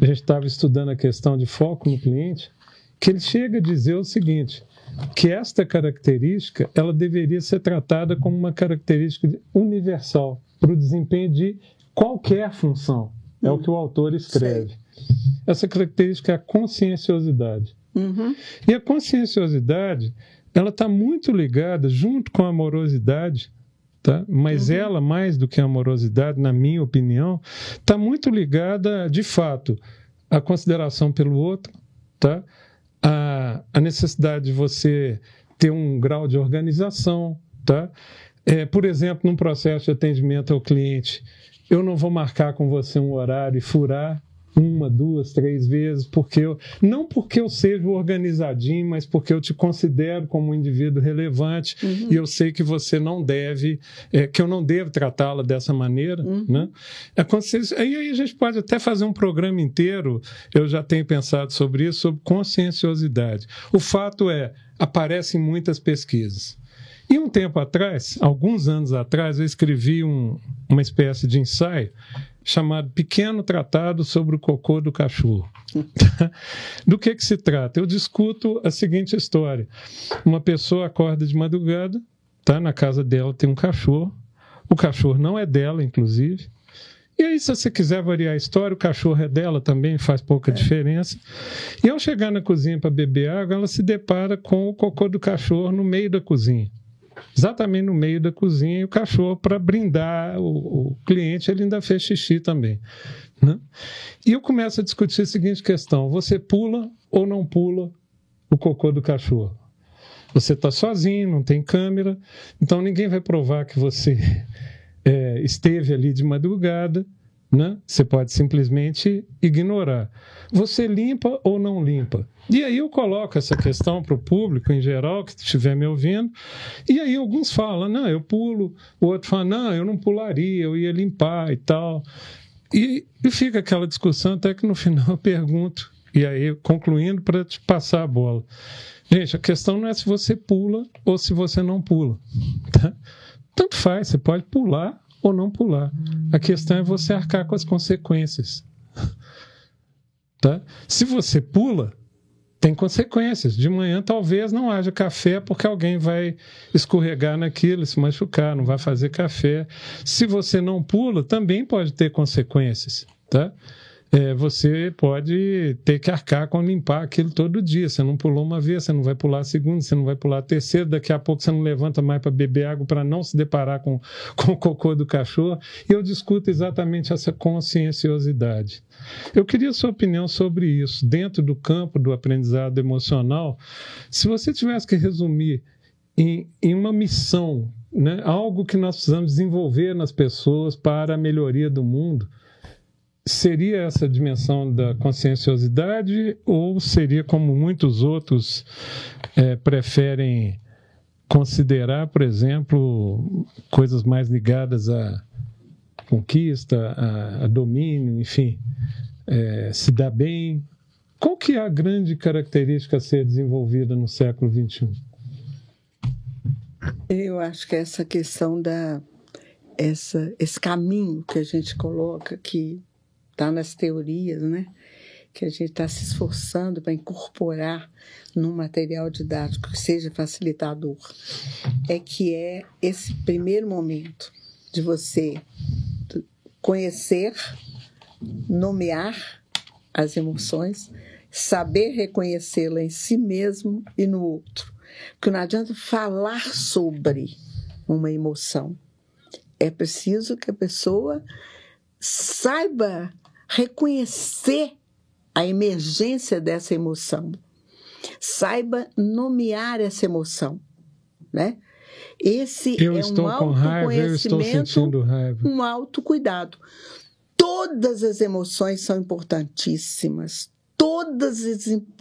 a gente estava estudando a questão de foco no cliente, que ele chega a dizer o seguinte, que esta característica ela deveria ser tratada como uma característica universal para o desempenho de qualquer função. É o que o autor escreve. Essa característica é a conscienciosidade. Uhum. E a conscienciosidade, ela está muito ligada, junto com a amorosidade, tá? mas uhum. ela, mais do que a amorosidade, na minha opinião, está muito ligada, de fato, à consideração pelo outro, tá? a, a necessidade de você ter um grau de organização. Tá? É, por exemplo, num processo de atendimento ao cliente, eu não vou marcar com você um horário e furar uma, duas, três vezes, porque eu, não porque eu seja organizadinho, mas porque eu te considero como um indivíduo relevante uhum. e eu sei que você não deve, é, que eu não devo tratá-la dessa maneira, uhum. né? É, aí a gente pode até fazer um programa inteiro, eu já tenho pensado sobre isso, sobre conscienciosidade. O fato é, aparecem muitas pesquisas. E um tempo atrás, alguns anos atrás, eu escrevi um, uma espécie de ensaio chamado Pequeno Tratado sobre o Cocô do Cachorro. do que, que se trata? Eu discuto a seguinte história: uma pessoa acorda de madrugada, tá? na casa dela tem um cachorro, o cachorro não é dela, inclusive. E aí, se você quiser variar a história, o cachorro é dela também, faz pouca é. diferença. E ao chegar na cozinha para beber água, ela se depara com o cocô do cachorro no meio da cozinha exatamente no meio da cozinha, e o cachorro, para brindar o, o, cliente, ele ainda fez xixi também. Né? E eu começo a discutir a seguinte questão: você pula ou não pula o cocô do cachorro? Você está sozinho, não tem câmera, então ninguém vai provar que você é, esteve ali de madrugada. Né? Você pode simplesmente ignorar. Você limpa ou não limpa? E aí eu coloco essa questão para o público em geral que estiver me ouvindo. E aí alguns falam, não, eu pulo. O outro fala, não, eu não pularia, eu ia limpar e tal. E, e fica aquela discussão até que no final eu pergunto. E aí, concluindo, para te passar a bola. Gente, a questão não é se você pula ou se você não pula. Tá? Tanto faz, você pode pular ou não pular. A questão é você arcar com as consequências. Tá? Se você pula, tem consequências. De manhã talvez não haja café porque alguém vai escorregar naquilo, se machucar, não vai fazer café. Se você não pula, também pode ter consequências, tá? É, você pode ter que arcar com limpar aquilo todo dia. Você não pulou uma vez, você não vai pular a segunda, você não vai pular a terceira, daqui a pouco você não levanta mais para beber água para não se deparar com, com o cocô do cachorro. E eu discuto exatamente essa conscienciosidade. Eu queria sua opinião sobre isso. Dentro do campo do aprendizado emocional, se você tivesse que resumir em, em uma missão, né, algo que nós precisamos desenvolver nas pessoas para a melhoria do mundo, seria essa dimensão da conscienciosidade ou seria como muitos outros é, preferem considerar, por exemplo, coisas mais ligadas à conquista, a, a domínio, enfim, é, se dá bem. Qual que é a grande característica a ser desenvolvida no século XXI? Eu acho que essa questão da essa, esse caminho que a gente coloca que está nas teorias, né? Que a gente está se esforçando para incorporar num material didático que seja facilitador, é que é esse primeiro momento de você conhecer, nomear as emoções, saber reconhecê-la em si mesmo e no outro. Porque não adianta falar sobre uma emoção. É preciso que a pessoa saiba reconhecer a emergência dessa emoção. Saiba nomear essa emoção, né? Esse eu é estou um com raiva, eu estou sentindo raiva. um autocuidado. Todas as emoções são importantíssimas. Todas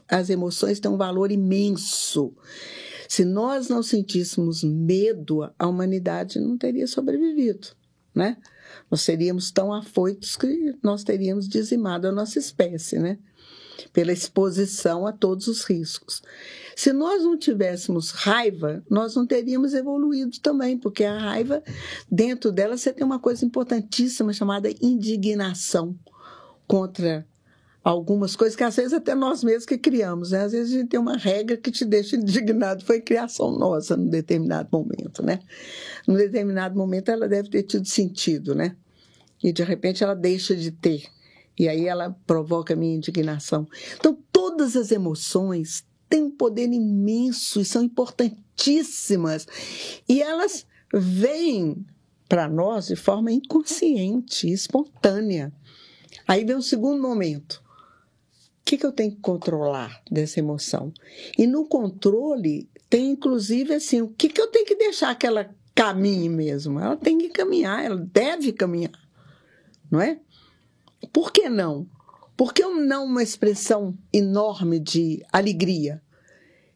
as emoções têm um valor imenso. Se nós não sentíssemos medo, a humanidade não teria sobrevivido, né? Nós seríamos tão afoitos que nós teríamos dizimado a nossa espécie, né? Pela exposição a todos os riscos. Se nós não tivéssemos raiva, nós não teríamos evoluído também, porque a raiva, dentro dela, você tem uma coisa importantíssima chamada indignação contra algumas coisas que às vezes até nós mesmos que criamos, né? Às vezes a gente tem uma regra que te deixa indignado, foi criação nossa num determinado momento, né? Num determinado momento ela deve ter tido sentido, né? E de repente ela deixa de ter. E aí ela provoca a minha indignação. Então todas as emoções têm um poder imenso e são importantíssimas. E elas vêm para nós de forma inconsciente, espontânea. Aí vem o segundo momento que, que eu tenho que controlar dessa emoção? E no controle tem inclusive assim, o que, que eu tenho que deixar que ela caminhe mesmo? Ela tem que caminhar, ela deve caminhar, não é? Por que não? Por que não uma expressão enorme de alegria?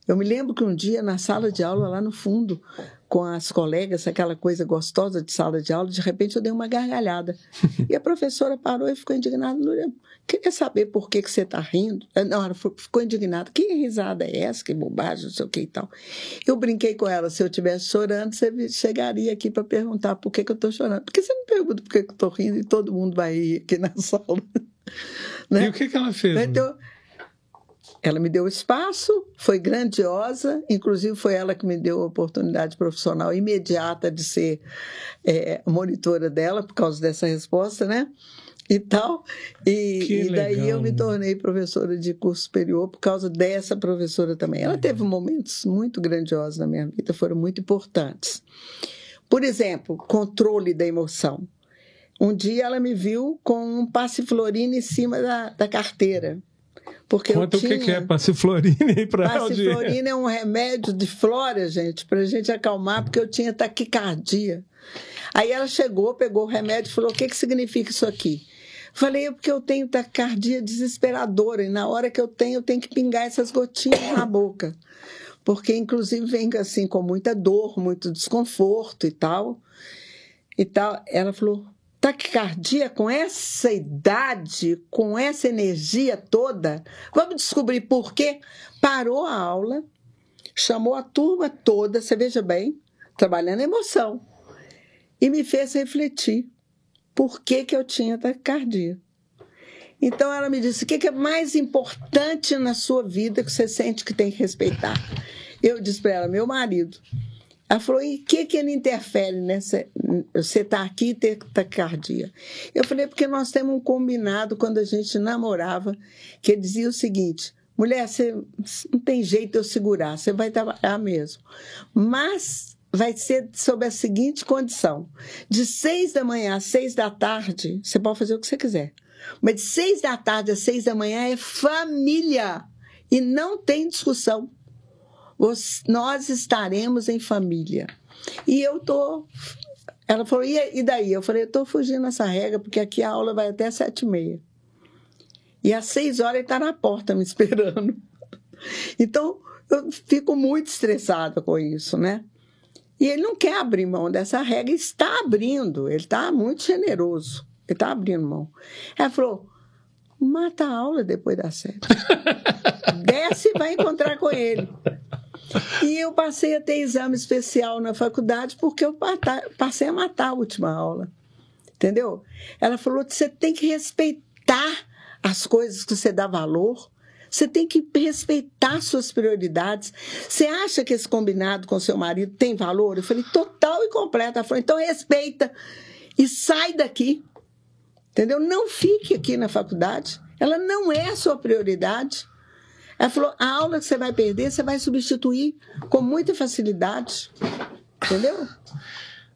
Eu me lembro que um dia na sala de aula lá no fundo, com as colegas, aquela coisa gostosa de sala de aula, de repente eu dei uma gargalhada. E a professora parou e ficou indignada. Queria saber por que, que você está rindo. Eh, não, ela ficou indignada. Que risada é essa? Que bobagem, não sei o que e tal. Eu brinquei com ela. Se eu estivesse chorando, você chegaria aqui para perguntar por que, que eu estou chorando. Porque você me pergunta por que, que eu estou rindo e todo mundo vai rir aqui na sala. né? E o que, que ela fez? Então, ela me deu espaço, foi grandiosa, inclusive foi ela que me deu a oportunidade profissional imediata de ser é, monitora dela, por causa dessa resposta, né? E tal. E, e daí legal, eu me tornei professora de curso superior por causa dessa professora também. Ela teve momentos muito grandiosos na minha vida, foram muito importantes. Por exemplo, controle da emoção. Um dia ela me viu com um passiflorina em cima da, da carteira. Porque Conta tinha... o que é passiflorina aí para Passiflorina é um remédio de flora, gente, para a gente acalmar, porque eu tinha taquicardia. Aí ela chegou, pegou o remédio e falou: o que, que significa isso aqui? Falei, é porque eu tenho taquicardia desesperadora, e na hora que eu tenho, eu tenho que pingar essas gotinhas na boca. Porque, inclusive, vem assim com muita dor, muito desconforto e tal. E tal. Ela falou: taquicardia com essa idade, com essa energia toda? Vamos descobrir por quê? Parou a aula, chamou a turma toda, você veja bem, trabalhando emoção, e me fez refletir por que, que eu tinha taquicardia. Então ela me disse: o que, que é mais importante na sua vida que você sente que tem que respeitar? Eu disse para ela: meu marido. Ela falou, e o que que ele interfere nessa... Você está aqui e ter taquicardia? Eu falei, porque nós temos um combinado quando a gente namorava, que dizia o seguinte, mulher, você não tem jeito de eu segurar, você vai trabalhar mesmo. Mas vai ser sob a seguinte condição: de seis da manhã às seis da tarde, você pode fazer o que você quiser. Mas de seis da tarde às seis da manhã é família. E não tem discussão. Nós estaremos em família. E eu tô. Ela falou, e daí? Eu falei, eu estou fugindo dessa regra, porque aqui a aula vai até sete e meia. E às seis horas ele está na porta me esperando. Então, eu fico muito estressada com isso, né? E ele não quer abrir mão dessa regra, está abrindo, ele está muito generoso, ele está abrindo mão. Ela falou: mata a aula depois da sete. Desce e vai encontrar com ele. E eu passei a ter exame especial na faculdade porque eu passei a matar a última aula. Entendeu? Ela falou que você tem que respeitar as coisas que você dá valor você tem que respeitar suas prioridades. Você acha que esse combinado com seu marido tem valor? Eu falei, total e completo. Ela falou, então respeita e sai daqui. Entendeu? Não fique aqui na faculdade. Ela não é a sua prioridade. Ela falou, a aula que você vai perder, você vai substituir com muita facilidade. Entendeu?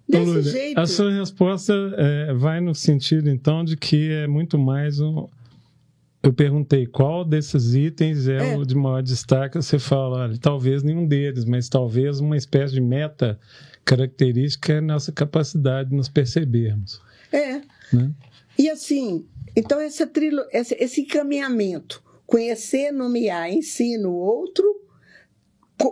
Desse Lúlia, jeito. A sua resposta é, vai no sentido, então, de que é muito mais um eu perguntei qual desses itens é, é, o de maior destaque. Você fala, olha, talvez nenhum deles, mas talvez uma espécie de meta característica é a nossa capacidade de nos percebermos. É. Né? E assim, então essa trilo, esse, esse encaminhamento, conhecer, nomear, ensino o outro,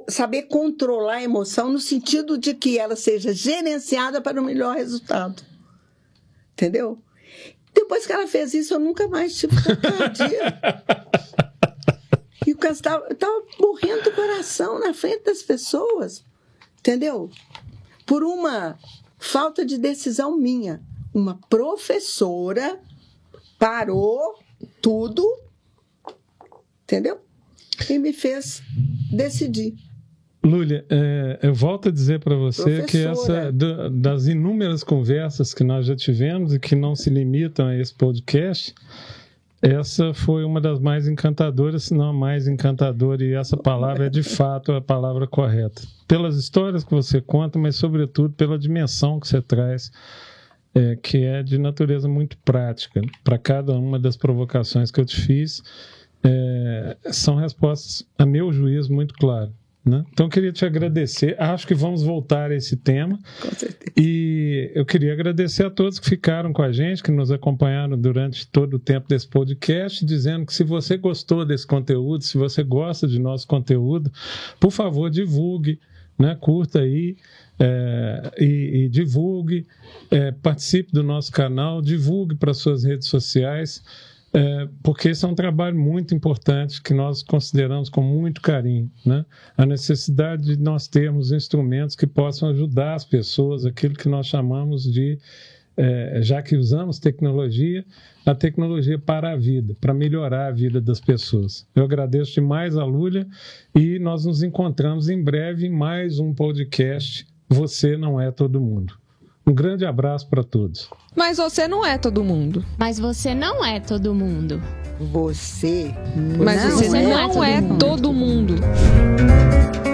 saber controlar a emoção no sentido de que ela seja gerenciada para o melhor resultado. Entendeu? Depois que ela fez isso, eu nunca mais tive taquicardia. e o caso estava morrendo do coração na frente das pessoas. Entendeu? Por uma falta de decisão minha. Uma professora parou tudo, entendeu? E me fez decidir. Lúlia, é, eu volto a dizer para você Professora. que essa do, das inúmeras conversas que nós já tivemos e que não se limitam a esse podcast, essa foi uma das mais encantadoras, se não a mais encantadora, e essa palavra é de fato a palavra correta. Pelas histórias que você conta, mas sobretudo pela dimensão que você traz, é, que é de natureza muito prática. Para cada uma das provocações que eu te fiz, é, são respostas, a meu juízo, muito claras. Né? Então, eu queria te agradecer. Acho que vamos voltar a esse tema. Com certeza. E eu queria agradecer a todos que ficaram com a gente, que nos acompanharam durante todo o tempo desse podcast, dizendo que se você gostou desse conteúdo, se você gosta de nosso conteúdo, por favor, divulgue, né? curta aí é, e, e, divulgue, é, participe do nosso canal, divulgue para suas redes sociais é, porque esse é um trabalho muito importante que nós consideramos com muito carinho. Né? A necessidade de nós termos instrumentos que possam ajudar as pessoas, aquilo que nós chamamos de, é, já que usamos tecnologia, a tecnologia para a vida, para melhorar a vida das pessoas. Eu agradeço demais a Lúlia e nós nos encontramos em breve em mais um podcast. Você não é todo mundo. Um grande abraço para todos. Mas você não é todo mundo. Mas você não é todo mundo. Você Mas não você é não é todo mundo. Todo mundo.